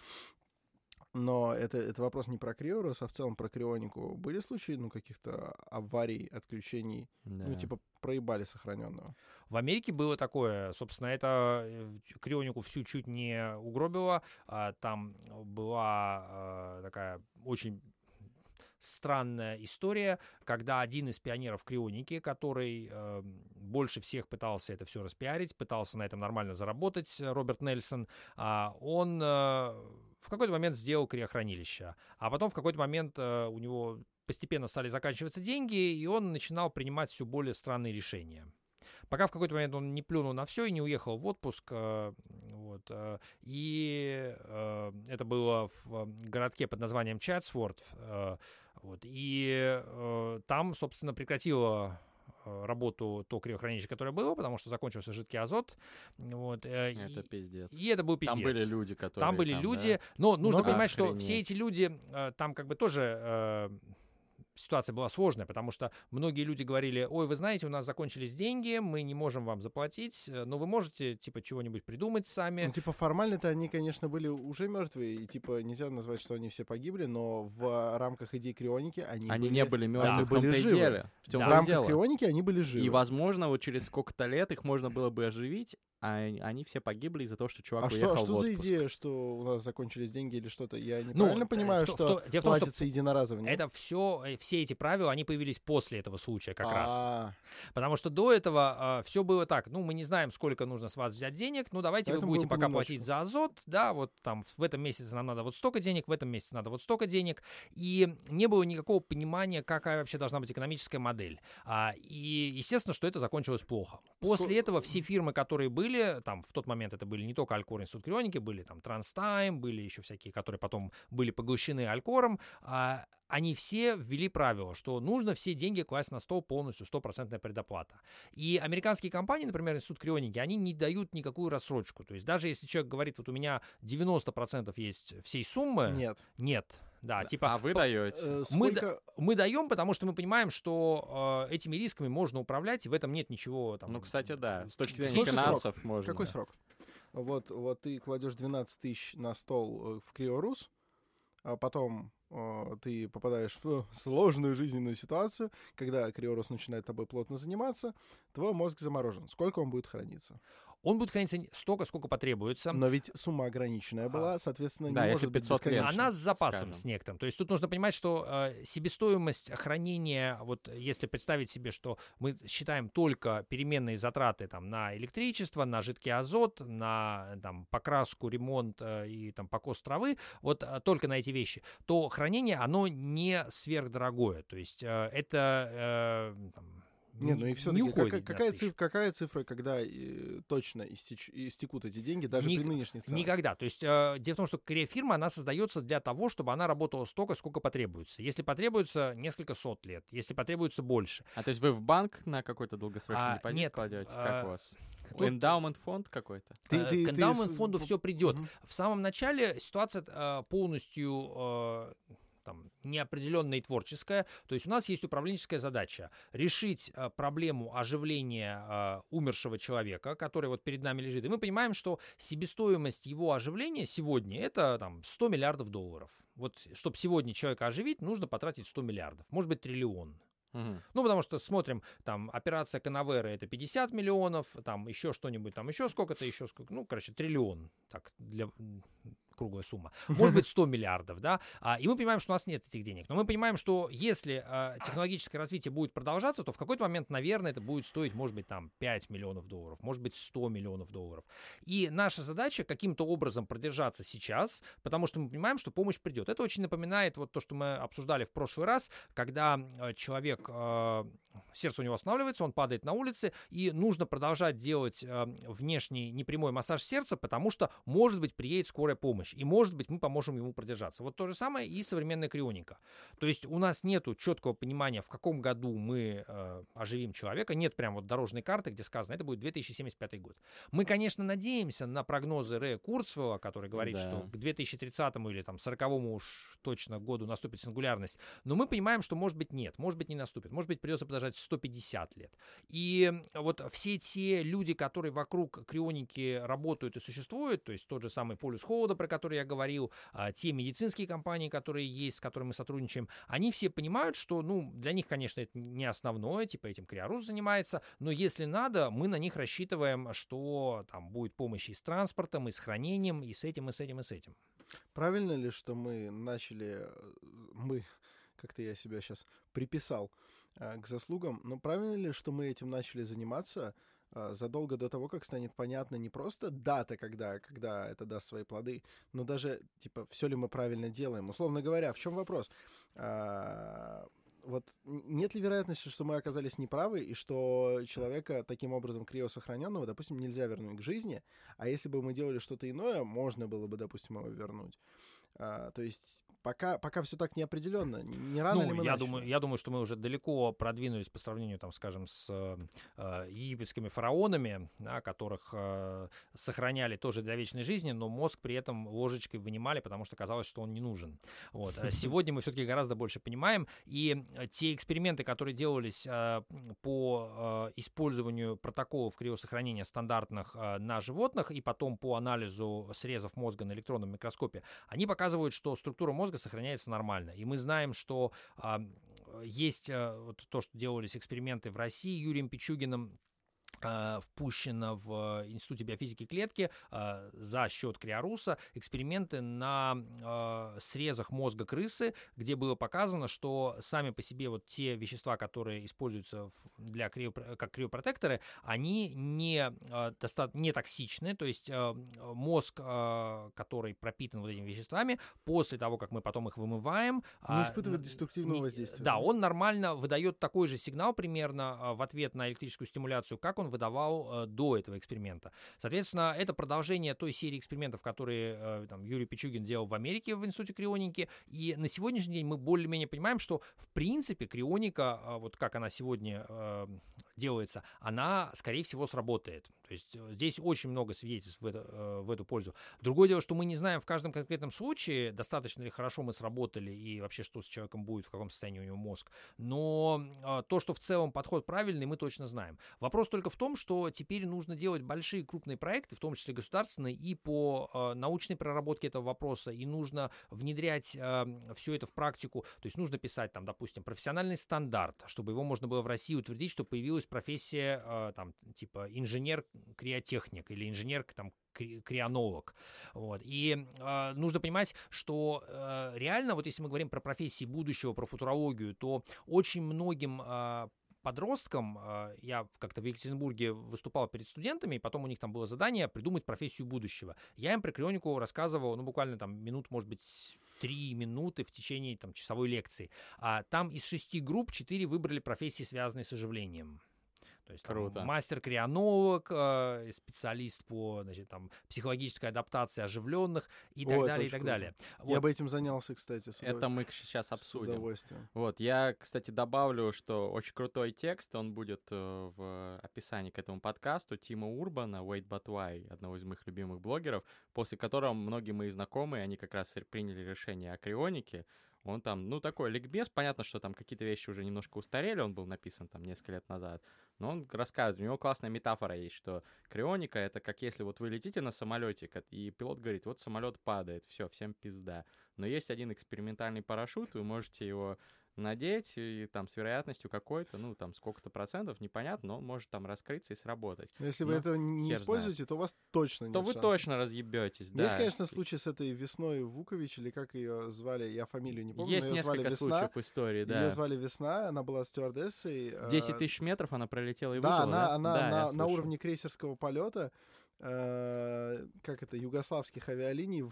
но это, это вопрос не про Криорус, а в целом про крионику. Были случаи, ну, каких-то аварий, отключений, ну, Да. типа проебали сохраненного? В Америке было такое, собственно, это э, крионику всю чуть не угробило. А, Там была а, такая очень странная история, когда один из пионеров крионики, который э, больше всех пытался это все распиарить, пытался на этом нормально заработать, э, Роберт Нельсон, а, он э, в какой-то момент сделал криохранилище, а потом в какой-то момент э, у него постепенно стали заканчиваться деньги, и он начинал принимать все более странные решения. Пока в какой-то момент он не плюнул на все и не уехал в отпуск. э, Вот, э, и э, это было в городке под названием Чатсворт. Вот, и там, собственно, прекратило работу то криохранилище, которое было, потому что закончился жидкий азот. Вот, э, Это и, пиздец. и это был пиздец. Там были люди, которые... Там были да. люди, но нужно Ну, понимать, что охренеть. все эти люди, э, там как бы тоже э, ситуация была сложная, потому что многие люди говорили, ой, вы знаете, у нас закончились деньги, мы не можем вам заплатить, э, но вы можете, типа, чего-нибудь придумать сами. Ну, типа, формально-то они, конечно, были уже мертвые, и, типа, нельзя назвать, что они все погибли, но в рамках идеи крионики они, Они были... не были мертвы, они в были живы. деле. В Да. В рамках дело. крионики они были живы. И, возможно, вот через сколько-то лет их можно было бы оживить, а они все погибли из-за того, что чувак А что, уехал а в что за отпуск. идея, что у нас закончились деньги или что-то? Я Ну, неправильно э, понимаю, в то- в что в что платится единоразово, нет? Это все, все эти правила, они появились после этого случая как раз. А, Потому что до этого все было так, ну, мы не знаем, сколько нужно с вас взять денег, ну, давайте Поэтому вы будете пока платить за азот, да, вот там в этом месяце нам надо вот столько денег, в этом месяце надо вот столько денег, и не было никакого понимания, какая вообще должна быть экономическая модель. А, и, естественно, что это закончилось плохо. После этого все фирмы, которые были, там, в тот момент это были не только Алькор Институт Крионики, были там Транстайм, были еще всякие, которые потом были поглощены Алькором, а, они все ввели правило, что нужно все деньги класть на стол полностью, стопроцентная предоплата. И американские компании, например, Институт Крионики, они не дают никакую рассрочку. То есть даже если человек говорит, вот у меня 90% есть всей суммы, нет. нет. Да, типа А вы даете? Э, мы сколько- мы даем, потому что мы понимаем, что э, этими рисками можно управлять, и в этом нет ничего там. Ну, кстати, да. С точки зрения Сколько срок? финансов можно. Какой да. срок? Вот, вот ты кладешь 12 тысяч на стол э, в Криорус, а потом э, ты попадаешь в сложную жизненную ситуацию, когда Криорус начинает тобой плотно заниматься, твой мозг заморожен. Сколько он будет храниться? Он будет храниться столько, сколько потребуется. Но ведь сумма ограниченная была, соответственно, Да, не если может быть 500 лет. бесконечной. Она с запасом, скажем. с некоторым. То есть тут нужно понимать, что э, себестоимость хранения, вот если представить себе, что мы считаем только переменные затраты там, на электричество, на жидкий азот, на там, покраску, ремонт э, и там, покос травы, вот э, только на эти вещи, то хранение, оно не сверхдорогое. То есть э, это... э, там, Не, ну и не все-таки уходит какая, в какая, 12 цифра, какая цифра, когда э, точно истеч- истекут эти деньги, даже Ник- при нынешних ценах? Никогда. То есть э, дело в том, что фирма, она создается для того, чтобы она работала столько, сколько потребуется. Если потребуется несколько сот лет, если потребуется больше. А то есть вы в банк на какой-то долгосрочный А, депозит нет, кладете? а, Как у вас? тут- Эндаумент фонд какой-то? Ты- Э, ты- к эндаумент фонду все придет. Мгм. В самом начале ситуация э, полностью э, там, неопределенная и творческая. То есть у нас есть управленческая задача решить э, проблему оживления э, умершего человека, который вот перед нами лежит. И мы понимаем, что себестоимость его оживления сегодня это там 100 миллиардов долларов. Вот чтобы сегодня человека оживить, нужно потратить 100 миллиардов, может быть триллион. Мгм. Ну, потому что смотрим, там, операция Канавера это 50 миллионов, там, еще что-нибудь, там, еще сколько-то, еще сколько, ну, короче, триллион, так, для круглая сумма. Может быть, 100 миллиардов, да, а, и мы понимаем, что у нас нет этих денег. Но мы понимаем, что если а, технологическое развитие будет продолжаться, то в какой-то момент, наверное, это будет стоить, может быть, там, 5 миллионов долларов, может быть, 100 миллионов долларов. И наша задача каким-то образом продержаться сейчас, потому что мы понимаем, что помощь придет. Это очень напоминает вот то, что мы обсуждали в прошлый раз, когда э, человек, сердце у него останавливается, он падает на улице, и нужно продолжать делать э, внешний непрямой массаж сердца, потому что, может быть, приедет скорая помощь, и, может быть, мы поможем ему продержаться. Вот то же самое и современная крионика. То есть у нас нету четкого понимания, в каком году мы э, оживим человека, нет прям вот дорожной карты, где сказано, это будет 2075 год. Мы, конечно, надеемся на прогнозы Рэя Курцвелла, который говорит, Да. что к 2030 или там 40 уж точно году наступит сингулярность, но мы понимаем, что, может быть, нет, может быть, не наступит, может быть, придется подождать 150 лет. И вот все те люди, которые вокруг крионики работают и существуют, то есть тот же самый полюс холода, про который я говорил, а, те медицинские компании, которые есть, с которыми мы сотрудничаем, они все понимают, что, ну, для них, конечно, это не основное, типа этим Криорус занимается, но если надо, мы на них рассчитываем, что там будет помощь и с транспортом, и с хранением, и с этим, и с этим, и с этим. Правильно ли, что мы начали, э, мы, как-то я себя сейчас приписал к заслугам, но правильно ли, что мы этим начали заниматься э, задолго до того, как станет понятно не просто дата, когда, когда это даст свои плоды, но даже, типа, все ли мы правильно делаем? Условно говоря, в чем вопрос? А, вот нет ли вероятности, что мы оказались неправы, и что человека таким образом криосохраненного, допустим, нельзя вернуть к жизни, а если бы мы делали что-то иное, можно было бы, допустим, его вернуть. А, то есть пока, пока все так неопределенно. Не рано ну, ли мы я начали? думаю, я думаю, что мы уже далеко продвинулись по сравнению, там, скажем, с э, египетскими фараонами, да, которых э, сохраняли тоже для вечной жизни, но мозг при этом ложечкой вынимали, потому что казалось, что он не нужен. Вот. А Сегодня мы все-таки гораздо больше понимаем, и те эксперименты, которые делались э, по э, использованию протоколов криосохранения стандартных э, на животных и потом по анализу срезов мозга на электронном микроскопе, они показывают, что структура мозга сохраняется нормально. И мы знаем, что а, есть а, вот то, что делались эксперименты в России Юрием Пичугиным впущено в Институте биофизики клетки а, за счет Криоруса эксперименты на а, срезах мозга крысы, где было показано, что сами по себе вот те вещества, которые используются для крио, как криопротекторы, они не, доста- не токсичны, то есть мозг, который пропитан вот этими веществами, после того, как мы потом их вымываем... Не испытывает деструктивного воздействия. Да, он нормально выдает такой же сигнал примерно в ответ на электрическую стимуляцию, как он выдавал э, до этого эксперимента. Соответственно, это продолжение той серии экспериментов, которые э, там, Юрий Пичугин делал в Америке в Институте крионики. И на сегодняшний день мы более-менее понимаем, что в принципе крионика, э, вот как она сегодня делается, она, скорее всего, сработает. То есть э, здесь очень много свидетельств в, это, э, в эту пользу. Другое дело, что мы не знаем в каждом конкретном случае, достаточно ли хорошо мы сработали и вообще, что с человеком будет, в каком состоянии у него мозг. Но э, то, что в целом подход правильный, мы точно знаем. Вопрос только в том, что теперь нужно делать большие крупные проекты, в том числе государственные, и по э, научной проработке этого вопроса, и нужно внедрять э, все это в практику. То есть нужно писать, там, допустим, профессиональный стандарт, чтобы его можно было в России утвердить, чтобы появилась профессия, э, там, типа инженер-криотехник или инженер, там, крионолог. Вот. И э, нужно понимать, что э, реально, вот если мы говорим про профессии будущего, про футурологию, то очень многим э, подросткам, я как-то в Екатеринбурге выступал перед студентами, и потом у них там было задание придумать профессию будущего. Я им про крионику рассказывал, ну, буквально там минут, может быть, три минуты в течение там часовой лекции. А там из шести групп четыре выбрали профессии, связанные с оживлением. То есть там, мастер-крианолог, э, специалист по значит, там, психологической адаптации оживленных и так О, далее, и так круто. далее. Я Вот. бы этим занялся, кстати, с, Это удов- мы сейчас с обсудим. удовольствием. Вот, я, кстати, добавлю, что очень крутой текст, он будет э, в описании к этому подкасту Тима Урбана, Wait But Why, одного из моих любимых блогеров, после которого многие мои знакомые, они как раз приняли решение о крионике, он там, ну, такой ликбез, понятно, что там какие-то вещи уже немножко устарели, он был написан там несколько лет назад, но он рассказывает, у него классная метафора есть, что крионика — это как если вот вы летите на самолете, и пилот говорит, вот самолет падает, все, всем пизда. Но есть один экспериментальный парашют, вы можете его надеть, и там с вероятностью какой-то, ну, там сколько-то процентов, непонятно, но может там раскрыться и сработать. Но если вы Ну, это не используете, то у вас точно нет То вы шансов. точно разъебетесь, да. Есть, конечно, случай с этой Весной Вукович, или как ее звали, я фамилию не помню, Есть но ее звали несколько Весна. случаев в истории, да. Ее звали Весна, она была стюардессой. э, 10 тысяч метров она пролетела и Да, выжила, она, да? она Да, на, на уровне крейсерского полета, э, как это, югославских авиалиний.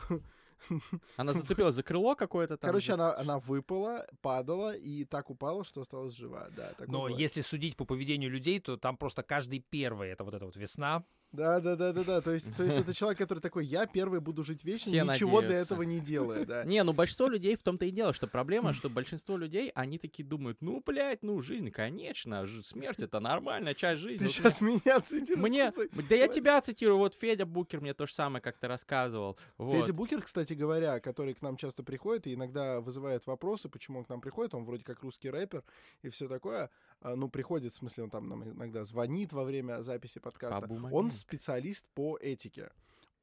Она зацепилась за крыло какое-то там. Короче, она, она выпала, падала и так упала, что осталась жива. Да, Но бывает. если судить по поведению людей, то там просто каждый первый, это вот эта вот весна, Да, да, да, да, да. То есть, то есть это человек, который такой, я первый буду жить вечно, Все ничего для надеются. этого не делая, да. Не, ну большинство людей в том-то и дело, что проблема, что большинство людей, они такие думают, ну, блядь, ну, жизнь, конечно, смерть это нормальная часть жизни. Ты Вот сейчас меня цитируешь. Мне, да я тебя цитирую, вот Федя Букер мне то же самое как-то рассказывал. Вот. Федя Букер, кстати говоря, который к нам часто приходит и иногда вызывает вопросы, почему он к нам приходит, он вроде как русский рэпер и все такое, ну, приходит, в смысле, он там нам иногда звонит во время записи подкаста. Он специалист по этике.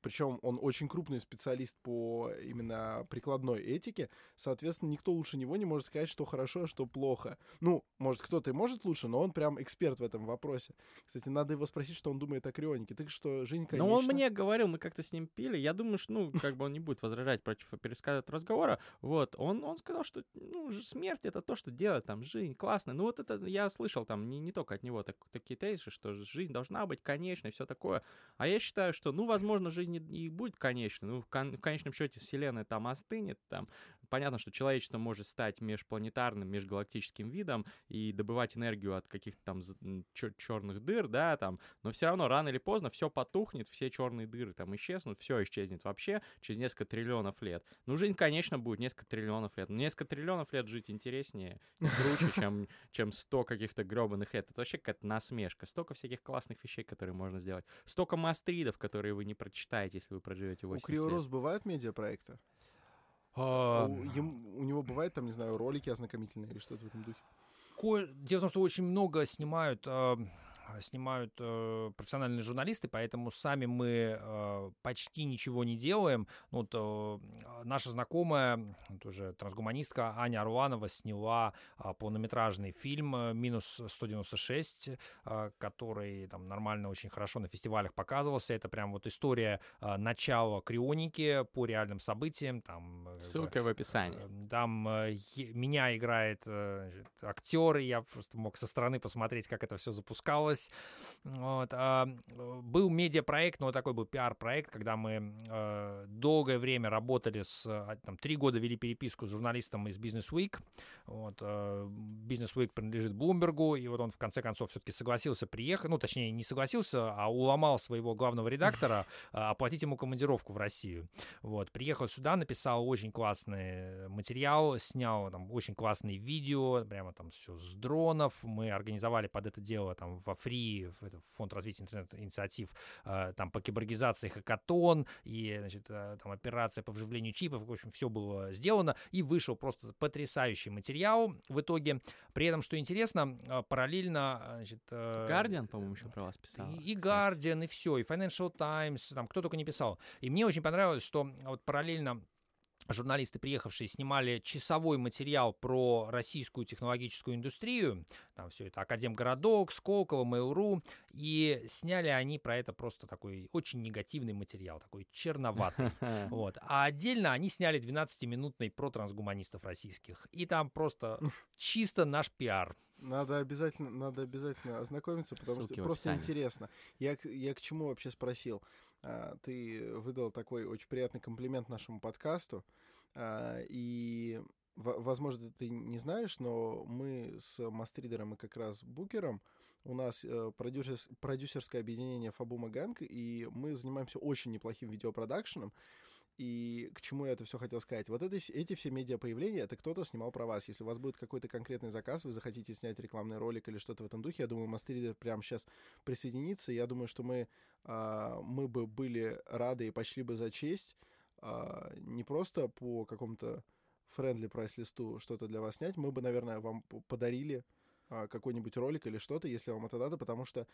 Причем он очень крупный специалист по именно прикладной этике. Соответственно, никто лучше него не может сказать, что хорошо, а что плохо. Ну, может, кто-то и может лучше, но он прям эксперт в этом вопросе. Кстати, надо его спросить, что он думает о крионике. Так что, жизнь, конечно... Ну, он мне говорил, мы как-то с ним пили. Я думаю, что, ну, как бы он не будет возражать против пересказа этого разговора. Вот, он, он сказал, что, ну, смерть — это то, что делает там жизнь классно. Ну, вот это я слышал там не, не только от него так- такие тезисы, что жизнь должна быть конечной, все такое. А я считаю, что, ну, возможно, жизнь и- и будет конечной. Ну, в, кон- в конечном счете вселенная там остынет, там понятно, что человечество может стать межпланетарным, межгалактическим видом и добывать энергию от каких-то там черных дыр, да, там, но все равно рано или поздно все потухнет, все черные дыры там исчезнут, все исчезнет вообще через несколько триллионов лет. Ну, жизнь, конечно, будет несколько триллионов лет. Но несколько триллионов лет жить интереснее круче, чем, чем 100 каких-то гробаных лет. Это вообще какая-то насмешка. Столько всяких классных вещей, которые можно сделать. Столько мастридов, которые вы не прочитаете, если вы проживете 80 У Криорус бывают медиапроекты? А, У, ем- у него бывает там, не знаю, ролики ознакомительные или что-то в этом духе? ко- Дело в том, что очень много снимают а, снимают э, профессиональные журналисты, поэтому сами мы э, почти ничего не делаем. Ну, вот, э, наша знакомая, тоже трансгуманистка Аня Аруанова сняла э, полнометражный фильм э, «Минус 196», э, который там нормально, очень хорошо на фестивалях показывался. Это прям вот история э, начала крионики по реальным событиям. Там, э, Ссылка в описании. Э, Там э, меня играет э, актер, и я просто мог со стороны посмотреть, как это все запускалось. Вот, а, был медиапроект, но такой был пиар-проект, когда мы э, долгое время работали с, а, там, три года вели переписку с журналистом из Business Week. Вот, э, Business Week принадлежит Блумбергу, и вот он в конце концов все-таки согласился приехать, ну, точнее, не согласился, а уломал своего главного редактора а, оплатить ему командировку в Россию. Вот, приехал сюда, написал очень классный материал, снял там очень классные видео, прямо там все с дронов. Мы организовали под это дело там во Фри, в это фонд развития интернет-инициатив, э, там по киборгизации хакатон и, значит, э, там операция по вживлению чипов. В общем, все было сделано и вышел просто потрясающий материал в итоге. При этом, что интересно, э, параллельно, значит... Гардиан, по-моему, еще про вас писал. и, и Guardian, и все, и Financial Times, там кто только не писал. И мне очень понравилось, что вот параллельно журналисты, приехавшие, снимали часовой материал про российскую технологическую индустрию. Там все это Академгородок, Сколково, Mail.ru. И сняли они про это просто такой очень негативный материал, такой черноватый. Вот. А отдельно они сняли 12-минутный про трансгуманистов российских. И там просто чисто наш пиар. Надо обязательно, надо обязательно ознакомиться, потому Ссылки что просто интересно. Я, я к чему вообще спросил? А, Ты выдал такой очень приятный комплимент нашему подкасту, а, и, во- возможно, ты не знаешь, но мы с Мастридером и как раз Букером, у нас э, продюсерс- продюсерское объединение Фабума Ганг, и мы занимаемся очень неплохим видеопродакшеном, и к чему я это все хотел сказать? Вот это, эти все медиа-появления, это кто-то снимал про вас. Если у вас будет какой-то конкретный заказ, вы захотите снять рекламный ролик или что-то в этом духе, я думаю, Мастридер прямо сейчас присоединится. Я думаю, что мы, а, мы бы были рады и пошли бы за честь а, не просто по какому-то френдли прайс-листу что-то для вас снять, мы бы, наверное, вам подарили а, какой-нибудь ролик или что-то, если вам это надо, потому что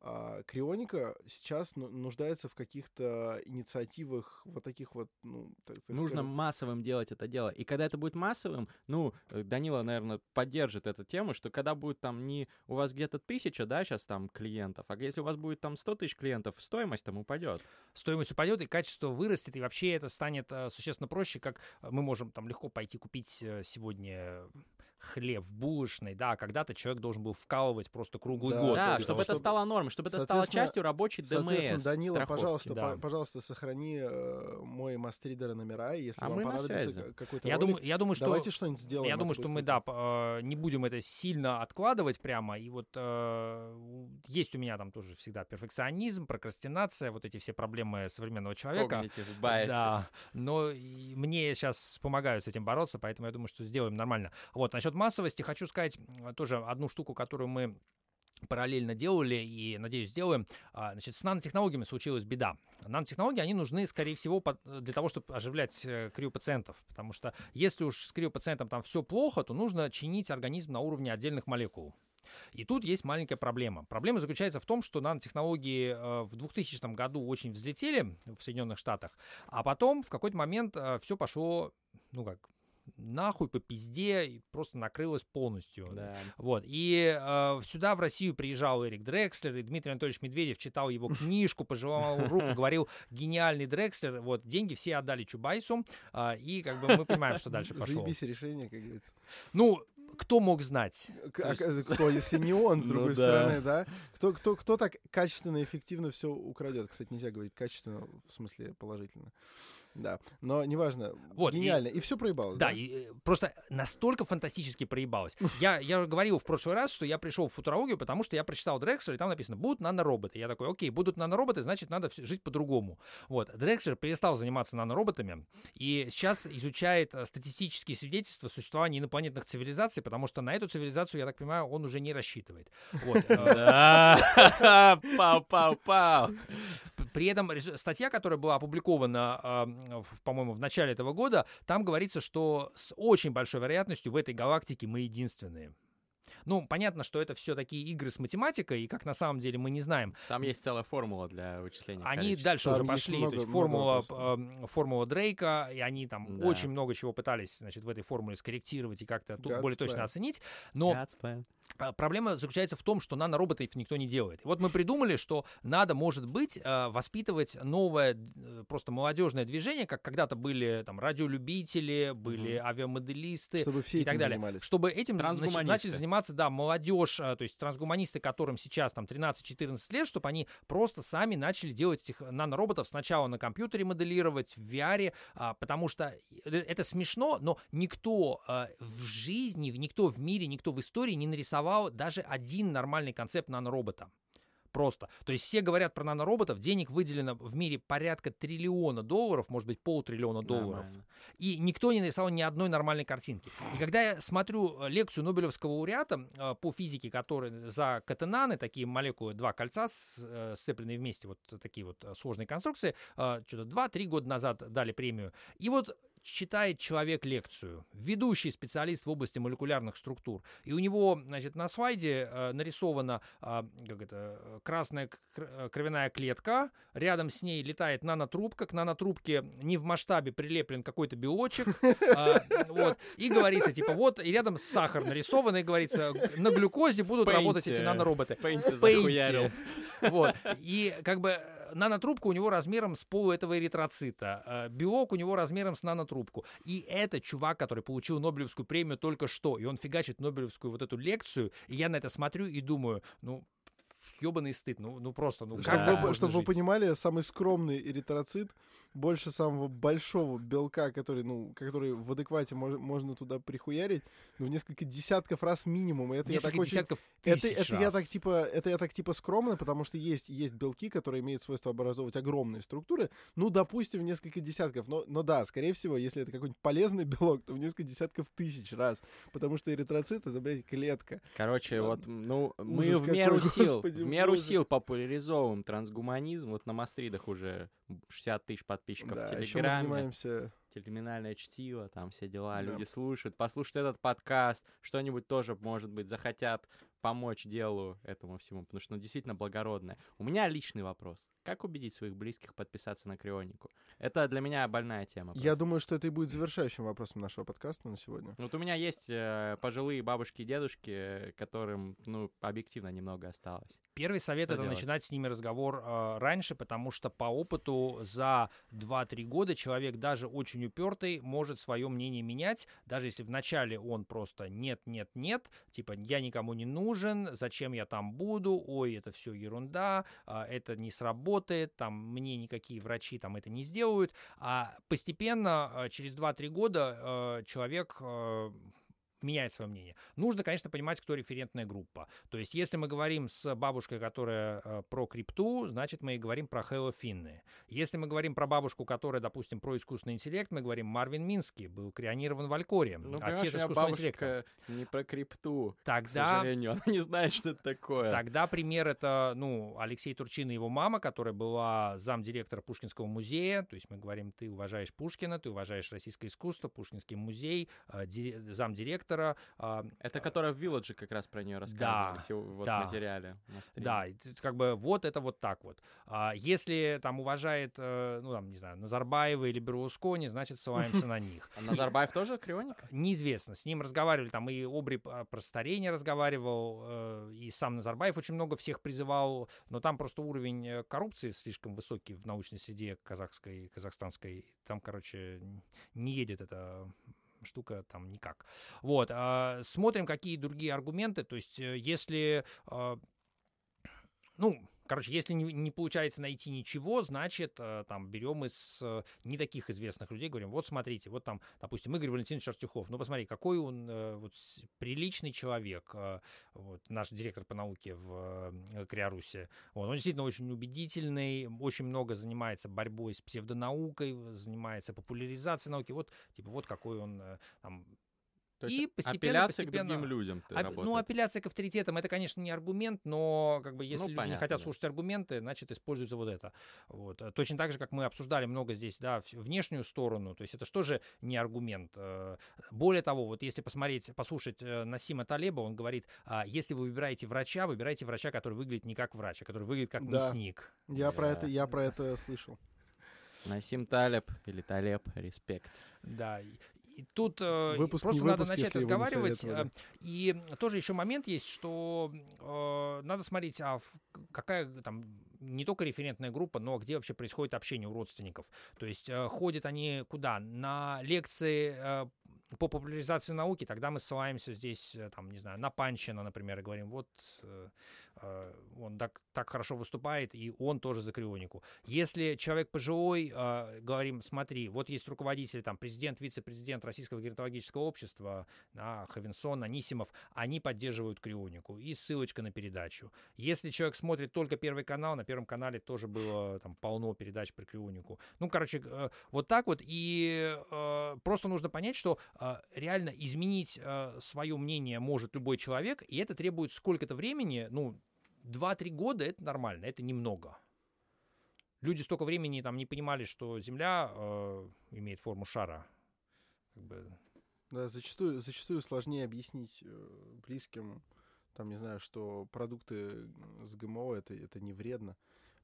а, Крионика сейчас ну- нуждается в каких-то инициативах вот таких вот, ну, так, так Нужно скажем, массовым делать это дело. И когда это будет массовым, ну, э, Данила, наверное, поддержит эту тему, что когда будет там не у вас где-то тысяча, да, сейчас там клиентов, а если у вас будет там 100 тысяч клиентов, стоимость там упадет. стоимость упадет, и качество вырастет, и вообще это станет э, существенно проще, как э, мы можем там легко пойти купить сегодня хлеб в булочной, да, когда-то человек должен был вкалывать просто круглый Да, год. да, чтобы того, это стало нормой, чтобы это стало Соответственно- частью рабочей Соответственно, ДМС. Данила, страховки. пожалуйста, да. по- пожалуйста, сохрани э, мой мастридера номера, и если А вам понадобится какой-то Я ролик, думаю, я думаю, что давайте что-нибудь сделаем. Я думаю, что мы, да, э, не будем это сильно откладывать прямо. И вот э, у- есть у меня там тоже всегда перфекционизм, прокрастинация, вот эти все проблемы современного человека. Да, но мне сейчас помогают с этим бороться, поэтому я думаю, что сделаем нормально. Вот, насчет массовости хочу сказать э, тоже одну штуку, которую мы параллельно делали и, надеюсь, сделаем. А, Значит, с нанотехнологиями случилась беда. Нанотехнологии, они нужны, скорее всего, под- для того, чтобы оживлять э, криопациентов. Потому что если уж с криопациентом там все плохо, то нужно чинить организм на уровне отдельных молекул. И тут есть маленькая проблема. Проблема заключается в том, что нанотехнологии э, в 2000 году очень взлетели в Соединенных Штатах, а потом в какой-то момент все пошло, ну как, нахуй по пизде и просто накрылось полностью. Да. Вот. И э, сюда, в Россию, приезжал Эрик Дрекслер, и Дмитрий Анатольевич Медведев читал его книжку, пожелал руку, говорил, гениальный Дрекслер. Вот, деньги все отдали Чубайсу, а, и как бы мы понимаем, что дальше пошло. Заебись решение, как говорится. Ну, кто мог знать? К- а есть- Кто, если не он, с Ну другой да. стороны, да? Кто, кто, кто так качественно и эффективно все украдет? Кстати, нельзя говорить качественно, в смысле положительно. Да, но неважно. Вот, и- Гениально. И, все проебалось, Да, да? и э, просто настолько фантастически проебалось. Я, я говорил в прошлый раз, что я пришел в футурологию, потому что я прочитал Дрекслер, и там написано, будут нанороботы. Я такой, окей, будут нанороботы, значит, надо жить по-другому. Вот. Дрекслер перестал заниматься нанороботами и сейчас изучает э, статистические свидетельства существования инопланетных цивилизаций, потому что на эту цивилизацию, я так понимаю, он уже не рассчитывает. Э, пау-пау-пау. При этом статья, которая была опубликована, м, в- по-моему, в начале этого года, там говорится, что с очень большой вероятностью в этой галактике мы единственные. Ну, понятно, что это все такие игры с математикой, и как на самом деле мы не знаем. Там есть целая формула для вычисления Они количества. дальше Там уже пошли. много- то есть формула, эм, формула Дрейка, и они там Да. очень много чего пытались значит, в этой формуле скорректировать и как-то тут God's более точно plan. оценить. Но а, Проблема заключается в том, что нанороботов никто не делает. И вот мы придумали, что надо, может быть, э, воспитывать новое э, просто молодежное движение, как когда-то были там радиолюбители, были авиамоделисты Чтобы все и так далее. занимались. Чтобы этим начали заниматься, да, молодежь, а, то есть трансгуманисты, которым сейчас там 13-14 лет, чтобы они просто сами начали делать этих нанороботов сначала на компьютере моделировать, в VR, а, потому что э, это смешно, но никто а, в жизни, никто в мире, никто в истории не нарисовал даже один нормальный концепт наноробота. Просто. То есть все говорят про нанороботов, денег выделено в мире порядка триллиона долларов, может быть, полтриллиона долларов. Нормально. И никто не нарисовал ни одной нормальной картинки. И когда я смотрю э, лекцию Нобелевского лауреата э, по физике, который за катенаны, такие молекулы, два кольца э, сцепленные вместе, вот такие вот сложные конструкции, что-то 2-3 года назад дали премию. И вот читает человек лекцию, ведущий специалист в области молекулярных структур, и у него, значит, на слайде э, нарисована а, как это, э, красная э, кровяная клетка, рядом с ней летает нанотрубка, к нанотрубке не в масштабе прилеплен какой-то белочек, а, вот, и говорится, типа, вот, и рядом сахар нарисован, и говорится, на глюкозе будут работать эти нанороботы. Пейнте захуярил. Вот. И как бы э, нанотрубка у него размером с пол этого эритроцита. э, Белок у него размером с нанотрубку. И это чувак, который получил Нобелевскую премию только что. И он фигачит Нобелевскую вот эту лекцию. И я на это смотрю и думаю, ну, ебаный стыд. Ну, ну просто, ну как Чтобы, так вы, чтобы вы жить? понимали, самый скромный эритроцит больше самого большого белка, который, ну, который в адеквате мож- можно туда прихуярить, ну, в несколько десятков раз минимум. И это я Несколько так очень... десятков Это, тысяч это я раз. так типа, это я так типа скромно, потому что есть есть белки, которые имеют свойство образовывать огромные структуры. Ну, допустим, в несколько десятков. Но, но да, скорее всего, если это какой-нибудь полезный белок, то в несколько десятков тысяч раз, потому что эритроцит это блядь клетка. Короче, вот, ну, мы в меру какой, сил, господи в меру сил популяризовываем трансгуманизм. Вот на Мастридах уже 60 тысяч подписчиков Да, в еще мы Телеграме. занимаемся. Терминальное чтиво, там все дела, Да. люди слушают, послушают этот подкаст, что-нибудь тоже, может быть, захотят помочь делу этому всему, потому что, ну, действительно благородное. У меня личный вопрос. Как убедить своих близких подписаться на Крионику? Это для меня больная тема. Я просто. думаю, что это и будет завершающим вопросом нашего подкаста на сегодня. Вот у меня есть э, пожилые бабушки и дедушки, э, которым, ну, объективно немного осталось. Первый совет Что это делать? начинать с ними разговор э, раньше, потому что по опыту за 2-3 года человек даже очень упертый может свое мнение менять, даже если вначале он просто нет, нет, нет, типа я никому не нужен, зачем я там буду, ой, это все ерунда, а, это не сработает, там мне никакие врачи там это не сделают, а постепенно э, через 2-3 года э, человек э, меняет свое мнение. Нужно, конечно, понимать, кто референтная группа. То есть, если мы говорим с бабушкой, которая э, про крипту, значит, мы и говорим про Хэлло Финны. Если мы говорим про бабушку, которая, допустим, про искусственный интеллект, мы говорим Марвин Минский, был крионирован в Алькоре. Ну, отец искусственного интеллекта. не про крипту, к Тогда сожалению. Она не знает, что это такое. Тогда пример это, ну, Алексей Турчин и его мама, которая была замдиректора Пушкинского музея. То есть мы говорим, ты уважаешь Пушкина, ты уважаешь российское искусство, Пушкинский музей, э, ди- замдиректора. э, Это которая в Вилладже как раз про нее рассказывали сего- вот да. в материале. на. Да, как бы вот это вот так вот. А если там уважает, э, ну там, не знаю, Назарбаева или Берлускони, значит, ссылаемся на них. А Назарбаев тоже крионик? Неизвестно. С ним разговаривали, там и Обри про старение разговаривал, э, и сам Назарбаев очень много всех призывал, но там просто уровень э, коррупции слишком высокий в научной среде казахской, казахстанской. Там, короче, не едет эта штука там никак. Вот. а, Смотрим, какие другие аргументы. То есть, э, если... Ну, короче, если не, не получается найти ничего, значит, э, там, берем из э, не таких известных людей, говорим, вот смотрите, вот там, допустим, Игорь Валентинович Артюхов, ну, посмотри, какой он э, вот, приличный человек, э, вот, наш директор по науке в э, Криарусе, вот, он действительно очень убедительный, очень много занимается борьбой с псевдонаукой, занимается популяризацией науки, вот, типа, вот какой он э, там То И есть постепенно, апелляция постепенно- к другим людям ты Ап- работает. Ну, апелляция к авторитетам это, конечно, не аргумент, но как бы если Ну, люди не понятно, хотят да. слушать аргументы, значит, используется вот это. Вот. Э, Точно так же, как мы обсуждали много здесь, да, внешнюю сторону, то есть это что же не аргумент. Э, Более того, вот если посмотреть, послушать э, Насима Талеба, он говорит, а, если вы выбираете врача, выбирайте врача, который выглядит не как врач, а который выглядит как Да. мясник. Я про это, Да. я про это слышал. Насим Талеб или Талеб, респект. Да. И, тут э, Выпуск просто не надо выпуск, начать разговаривать. э, И тоже еще момент есть, что э, надо смотреть, а какая там не только референтная группа, но где вообще происходит общение у родственников. То есть э, ходят они куда? На лекции э, по популяризации науки, тогда мы ссылаемся здесь, э, там, не знаю, на Панчина, например, и говорим, вот он так, так хорошо выступает, и он тоже за крионику. Если человек пожилой, э, говорим, смотри, вот есть руководитель, там, президент, вице-президент Российского геронтологического общества, да, Хавенсон, Анисимов, они поддерживают крионику, и ссылочка на передачу. Если человек смотрит только Первый канал, на Первом канале тоже было там полно передач про крионику. Ну, короче, э, вот так вот, и э, просто нужно понять, что э, реально изменить свое мнение может любой человек, и это требует сколько-то времени, ну, 2-3 года это нормально, это немного. Люди столько времени там не понимали, что Земля э, имеет форму шара. Как бы, Да, зачастую, зачастую сложнее объяснить э, близким, там, не знаю, что продукты с ГМО это, это не вредно.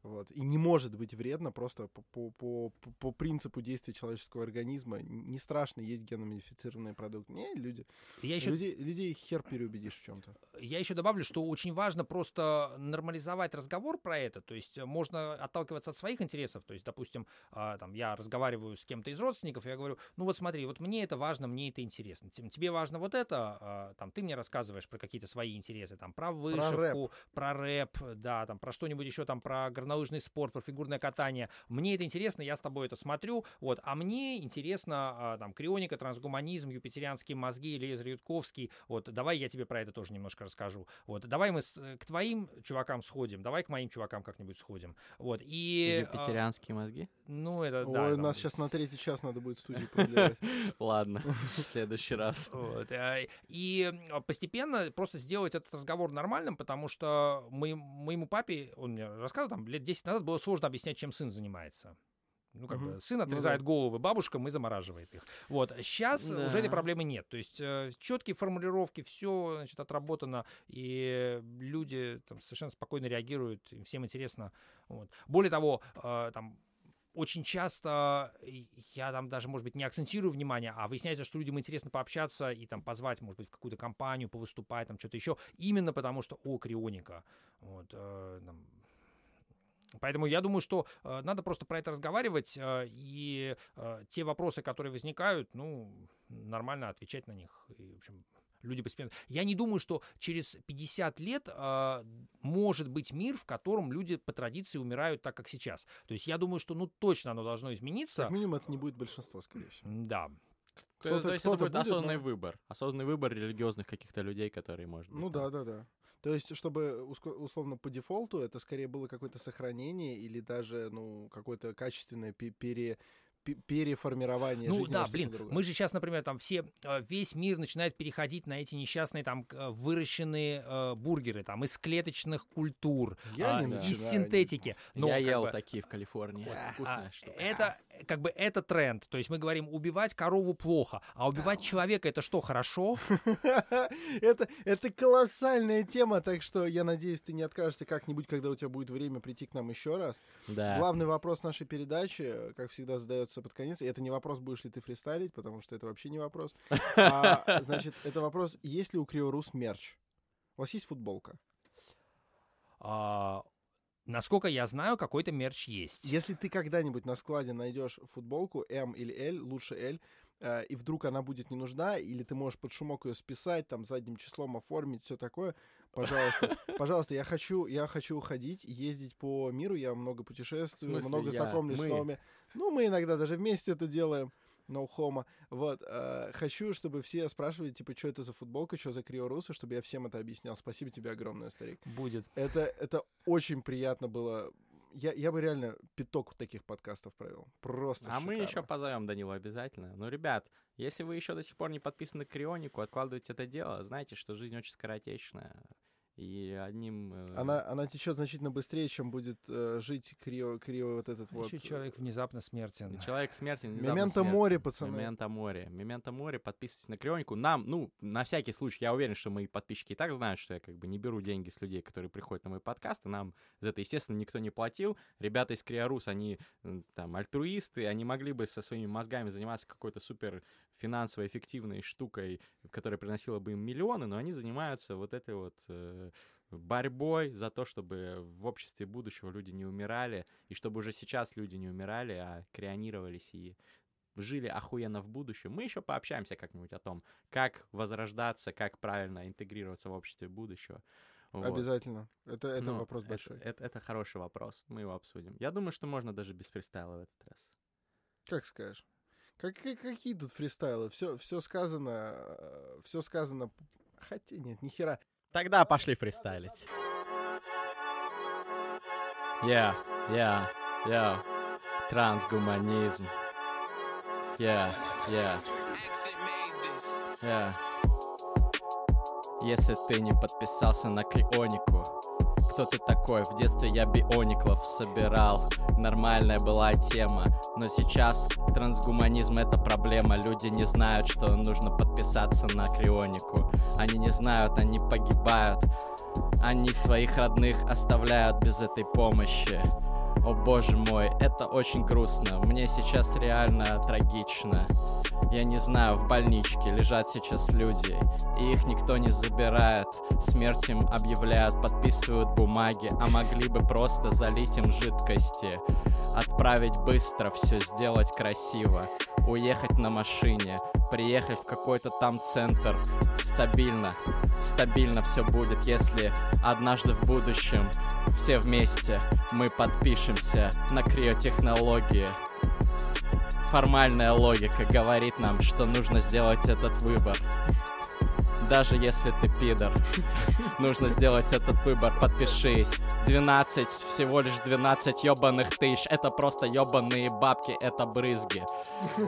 Вот. И не может быть вредно просто по, по, по, по- принципу действия человеческого организма. Не страшно есть геномодифицированные продукты. Не, люди. Я еще Людей, людей хер переубедишь в чем-то. Я еще добавлю, что очень важно просто нормализовать разговор про это. То есть э, можно отталкиваться от своих интересов. То есть, допустим, а, там, я разговариваю с кем-то из родственников, я говорю, ну вот смотри, вот мне это важно, мне это интересно. Тебе важно вот это, а, там, ты мне рассказываешь про какие-то свои интересы, там, про вышивку, про рэп, да, там, про что-нибудь еще, там, про горнолыжный спорт, про фигурное катание. Мне это интересно, я с тобой это смотрю, вот, а мне интересно, а, там, крионика, трансгуманизм, юпитерианские мозги, Лезер Ютковский, вот, давай я тебе про это тоже немножко расскажу. Вот, давай мы с- э, к твоим чувакам сходим, давай к моим чувакам как-нибудь сходим. Вот, и... а, Юпитерианские мозги? ну, это, да. Ой, там, нас сейчас на третий час надо будет студию продлевать. Ладно, в следующий раз. Э, И э, постепенно просто сделать этот разговор нормальным, потому что моему папе, он мне рассказывал, там, лет 10 назад было сложно объяснять, чем сын занимается. Ну, как Мгм. бы сын Ну отрезает да. головы бабушкам и замораживает их. Вот. Сейчас Да. уже этой проблемы нет. То есть четкие формулировки, все значит, отработано, и люди там, совершенно спокойно реагируют, им всем интересно. Вот. Более того, э, там очень часто я там даже, может быть, не акцентирую внимание, а выясняется, что людям интересно пообщаться и там позвать, может быть, в какую-то компанию, повыступать, там что-то еще, именно потому что, о, крионика. Вот, э, там, Поэтому я думаю, что э, надо просто про это разговаривать, э, и э, те вопросы, которые возникают, ну, нормально отвечать на них. И, в общем, люди постепенно... Я не думаю, что через 50 лет э, может быть мир, в котором люди по традиции умирают так, как сейчас. То есть я думаю, что, ну, точно оно должно измениться. Как минимум, это не будет большинство, скорее всего. Да. То, Кто-то- то есть это кто-то будет будет, осознанный но- выбор. Осознанный выбор религиозных каких-то людей, которые, может быть... Ну там- да, да, да. То есть, чтобы условно по дефолту это скорее было какое-то сохранение или даже, ну, какое-то качественное пе- пере, пе- переформирование Ну жизни да, во что-то блин, другое. мы же сейчас, например, там все, э, весь мир начинает переходить на эти несчастные там э, выращенные э, бургеры, там, из клеточных культур, Я а, не из синтетики. Но Я ел бы, такие в Калифорнии. вот, Вкусная а, штука. Это как бы это тренд. То есть мы говорим, убивать корову плохо, а убивать человека это что, хорошо? это, это колоссальная тема, так что я надеюсь, ты не откажешься как-нибудь, когда у тебя будет время прийти к нам еще раз. Да. Главный вопрос нашей передачи, как всегда, задается под конец. И это не вопрос, будешь ли ты фристайлить, потому что это вообще не вопрос. А, значит, это вопрос, есть ли у Криорус мерч? У вас есть футболка? А, насколько я знаю, какой-то мерч есть. Если ты когда-нибудь на складе найдешь футболку М или L, лучше L, э, и вдруг она будет не нужна, или ты можешь под шумок ее списать, там, задним числом оформить, все такое, пожалуйста, пожалуйста, я хочу, я хочу ходить, ездить по миру, я много путешествую, много знакомлюсь с новыми. Ну, мы иногда даже вместе это делаем. No homo. Вот. э, хочу, чтобы все спрашивали, типа, что это за футболка, что за криорусы, чтобы я всем это объяснял. Спасибо тебе огромное, старик. Будет. Это, это очень приятно было. Я, я бы реально пяток таких подкастов провел. Просто А мы еще шикарно. позовем Данилу обязательно. Ну, ребят, если вы еще до сих пор не подписаны к Крионику, откладывайте это дело, знайте, что жизнь очень скоротечная. И одним... э, Она, она течет значительно быстрее, чем будет э, жить крио, крио вот этот вот. Еще человек внезапно смертен. Человек смерти. внезапно Мементо смертен. море, пацаны. Мементо море. Мементо море. Подписывайтесь на Крионику. Нам, ну, на всякий случай, я уверен, что мои подписчики и так знают, что я как бы не беру деньги с людей, которые приходят на мой подкаст, и нам за это, естественно, никто не платил. Ребята из Криорус, они там альтруисты, они могли бы со своими мозгами заниматься какой-то супер финансово эффективной штукой, которая приносила бы им миллионы, но они занимаются вот этой вот э, борьбой за то, чтобы в обществе будущего люди не умирали, и чтобы уже сейчас люди не умирали, а крионировались и жили охуенно в будущем. Мы еще пообщаемся как-нибудь о том, как возрождаться, как правильно интегрироваться в обществе будущего. Вот. Обязательно. Это, это Ну, вопрос это- большой. Это, это хороший вопрос, мы его обсудим. Я думаю, что можно даже без фристайла в этот раз. Как скажешь. Как, как- какие тут фристайлы? Все, все сказано, все сказано. Хотя нет, ни хера. Тогда пошли фристайлить. Я, я, я. Трансгуманизм. Я, я. Я. Если ты не подписался на Крионику, кто ты такой? В детстве я биониклов собирал. Нормальная была тема. Но сейчас трансгуманизм это проблема. Люди не знают, что нужно подписаться на Крионику. Они не знают, они погибают. Они своих родных оставляют без этой помощи. О боже мой, это очень грустно. Мне сейчас реально трагично. Я не знаю, в больничке лежат сейчас люди, и их никто не забирает. Смерть им объявляют, подписывают бумаги, а могли бы просто залить им жидкости. Отправить быстро, все сделать красиво. Уехать на машине, приехать в какой-то там центр. Стабильно, стабильно все будет, если однажды в будущем все вместе мы подпишемся на криотехнологии. Формальная логика говорит нам, что нужно сделать этот выбор. Даже если ты пидор, нужно сделать этот выбор, подпишись. 12, всего лишь 12 ёбаных тысяч, это просто ёбаные бабки, это брызги.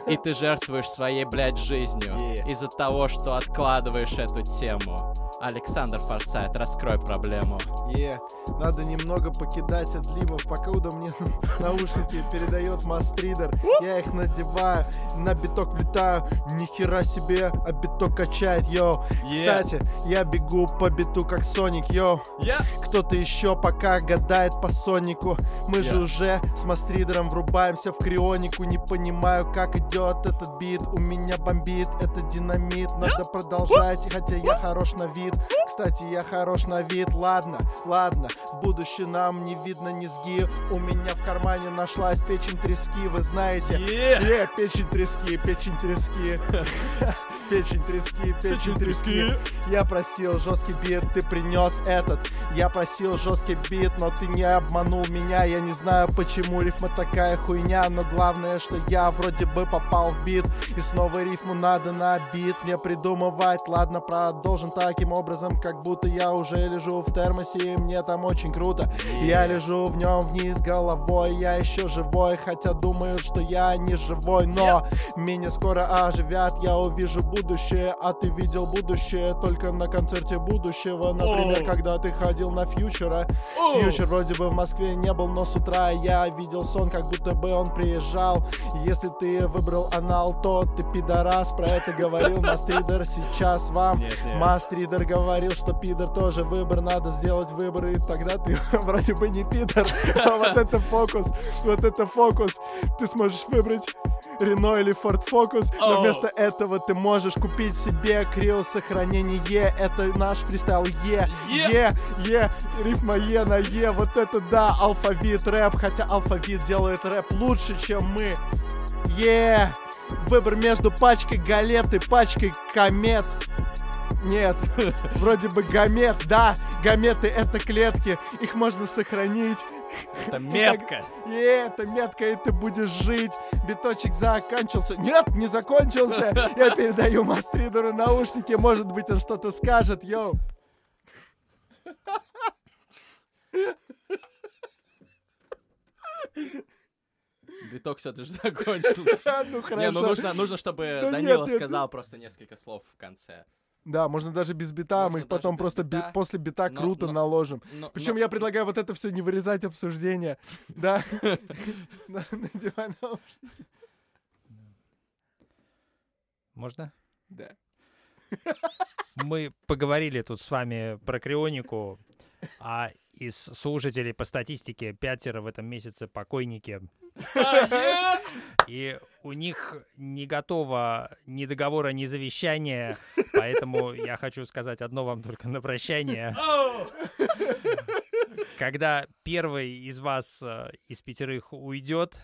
И ты жертвуешь своей, блядь, жизнью Yeah. из-за того, что откладываешь эту тему. Александр Форсайт, раскрой проблему. Е, надо немного покидать отливов, покуда мне наушники передает мастридер. Я их надеваю, на биток влетаю, нихера себе, а биток качает, yo. Кстати, я бегу по биту как Соник, yo. Я Кто-то еще пока гадает по Сонику. Мы же Я. уже с мастридером врубаемся в крионику. Не понимаю, как идет этот бит. У меня бомбит, это динамит. Надо продолжать, хотя я хорош на вид. Кстати, я хорош на вид. Ладно, ладно, в будущее нам не видно ни зги. У меня в кармане нашлась печень трески, вы знаете. Yeah, печень трески, печень трески. Печень трески, печень трески. Я просил жесткий бит, ты принес этот. Я просил жесткий бит, но ты не обманул меня. Я не знаю, почему рифма такая хуйня, но главное, что я вроде бы попал в бит. И снова рифму надо на бит мне придумывать. Ладно, продолжим таким образом, как будто я уже лежу в термосе, и мне там очень круто. Я лежу в нем вниз головой, я еще живой, хотя думаю, что я не живой, но меня скоро оживят, я увижу будущее, а ты видел будущее только на концерте будущего, например, Оу. когда ты ходил на фьючера. Фьючер вроде бы в Москве не был, но с утра я видел сон, как будто бы он приезжал. Если ты выбрал анал, то ты пидорас, про это говорил Мастридер сейчас вам. Нет, нет. Мастридер говорил, что пидор тоже выбор, надо сделать выбор, и тогда ты вроде бы не пидор. А вот это фокус, вот это фокус. Ты сможешь выбрать Рено или Ford Focus, но вместо этого ты можешь купить себе крио сохранение. Это наш фристайл Е, Е, Е, рифма Е на Е. Вот это да, алфавит рэп, хотя алфавит делает рэп лучше, чем мы. Е, Выбор между пачкой галет и пачкой комет. Нет, вроде бы гамет, да, гаметы это клетки, их можно сохранить. Это метка. И это метка, и ты будешь жить. Биточек заканчивался. Нет, не закончился. Я передаю Мастридеру наушники, может быть, он что-то скажет, йоу. Биток все же закончился. Ну Не, ну хорошо. нужно, нужно, чтобы Да Данила сказал просто несколько слов в конце. Да, можно даже без бита, мы Можно их потом просто би- бита. после бита Но- круто но- наложим. Но- Причем но- я предлагаю вот это все не вырезать обсуждение. Да. Да, надевай наушники. Можно? Да. Мы поговорили тут с вами про крионику, а из слушателей по статистике пятеро в этом месяце покойники. И у них не готово ни договора, ни завещания, поэтому я хочу сказать одно вам только на прощание. Когда первый из вас, э, из пятерых, уйдет,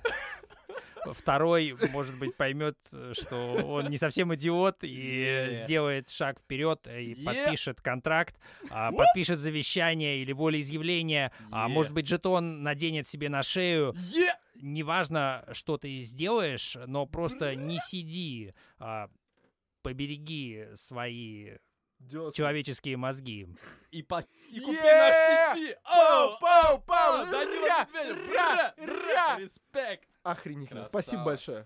второй, может быть, поймет, что он не совсем идиот и Yeah. сделает шаг вперед и Yeah. подпишет контракт, а, подпишет завещание или волеизъявление, а Yeah. может быть, жетон наденет себе на шею. Неважно, что ты сделаешь, но просто не сиди, а, побереги свои Дёс. человеческие мозги. И, по... и купи Yeah! наш сети! Пау, пау, пау! Данила Ра, Медведев! ра, Ра, ра! Респект! Охренительно. Красава. Спасибо большое.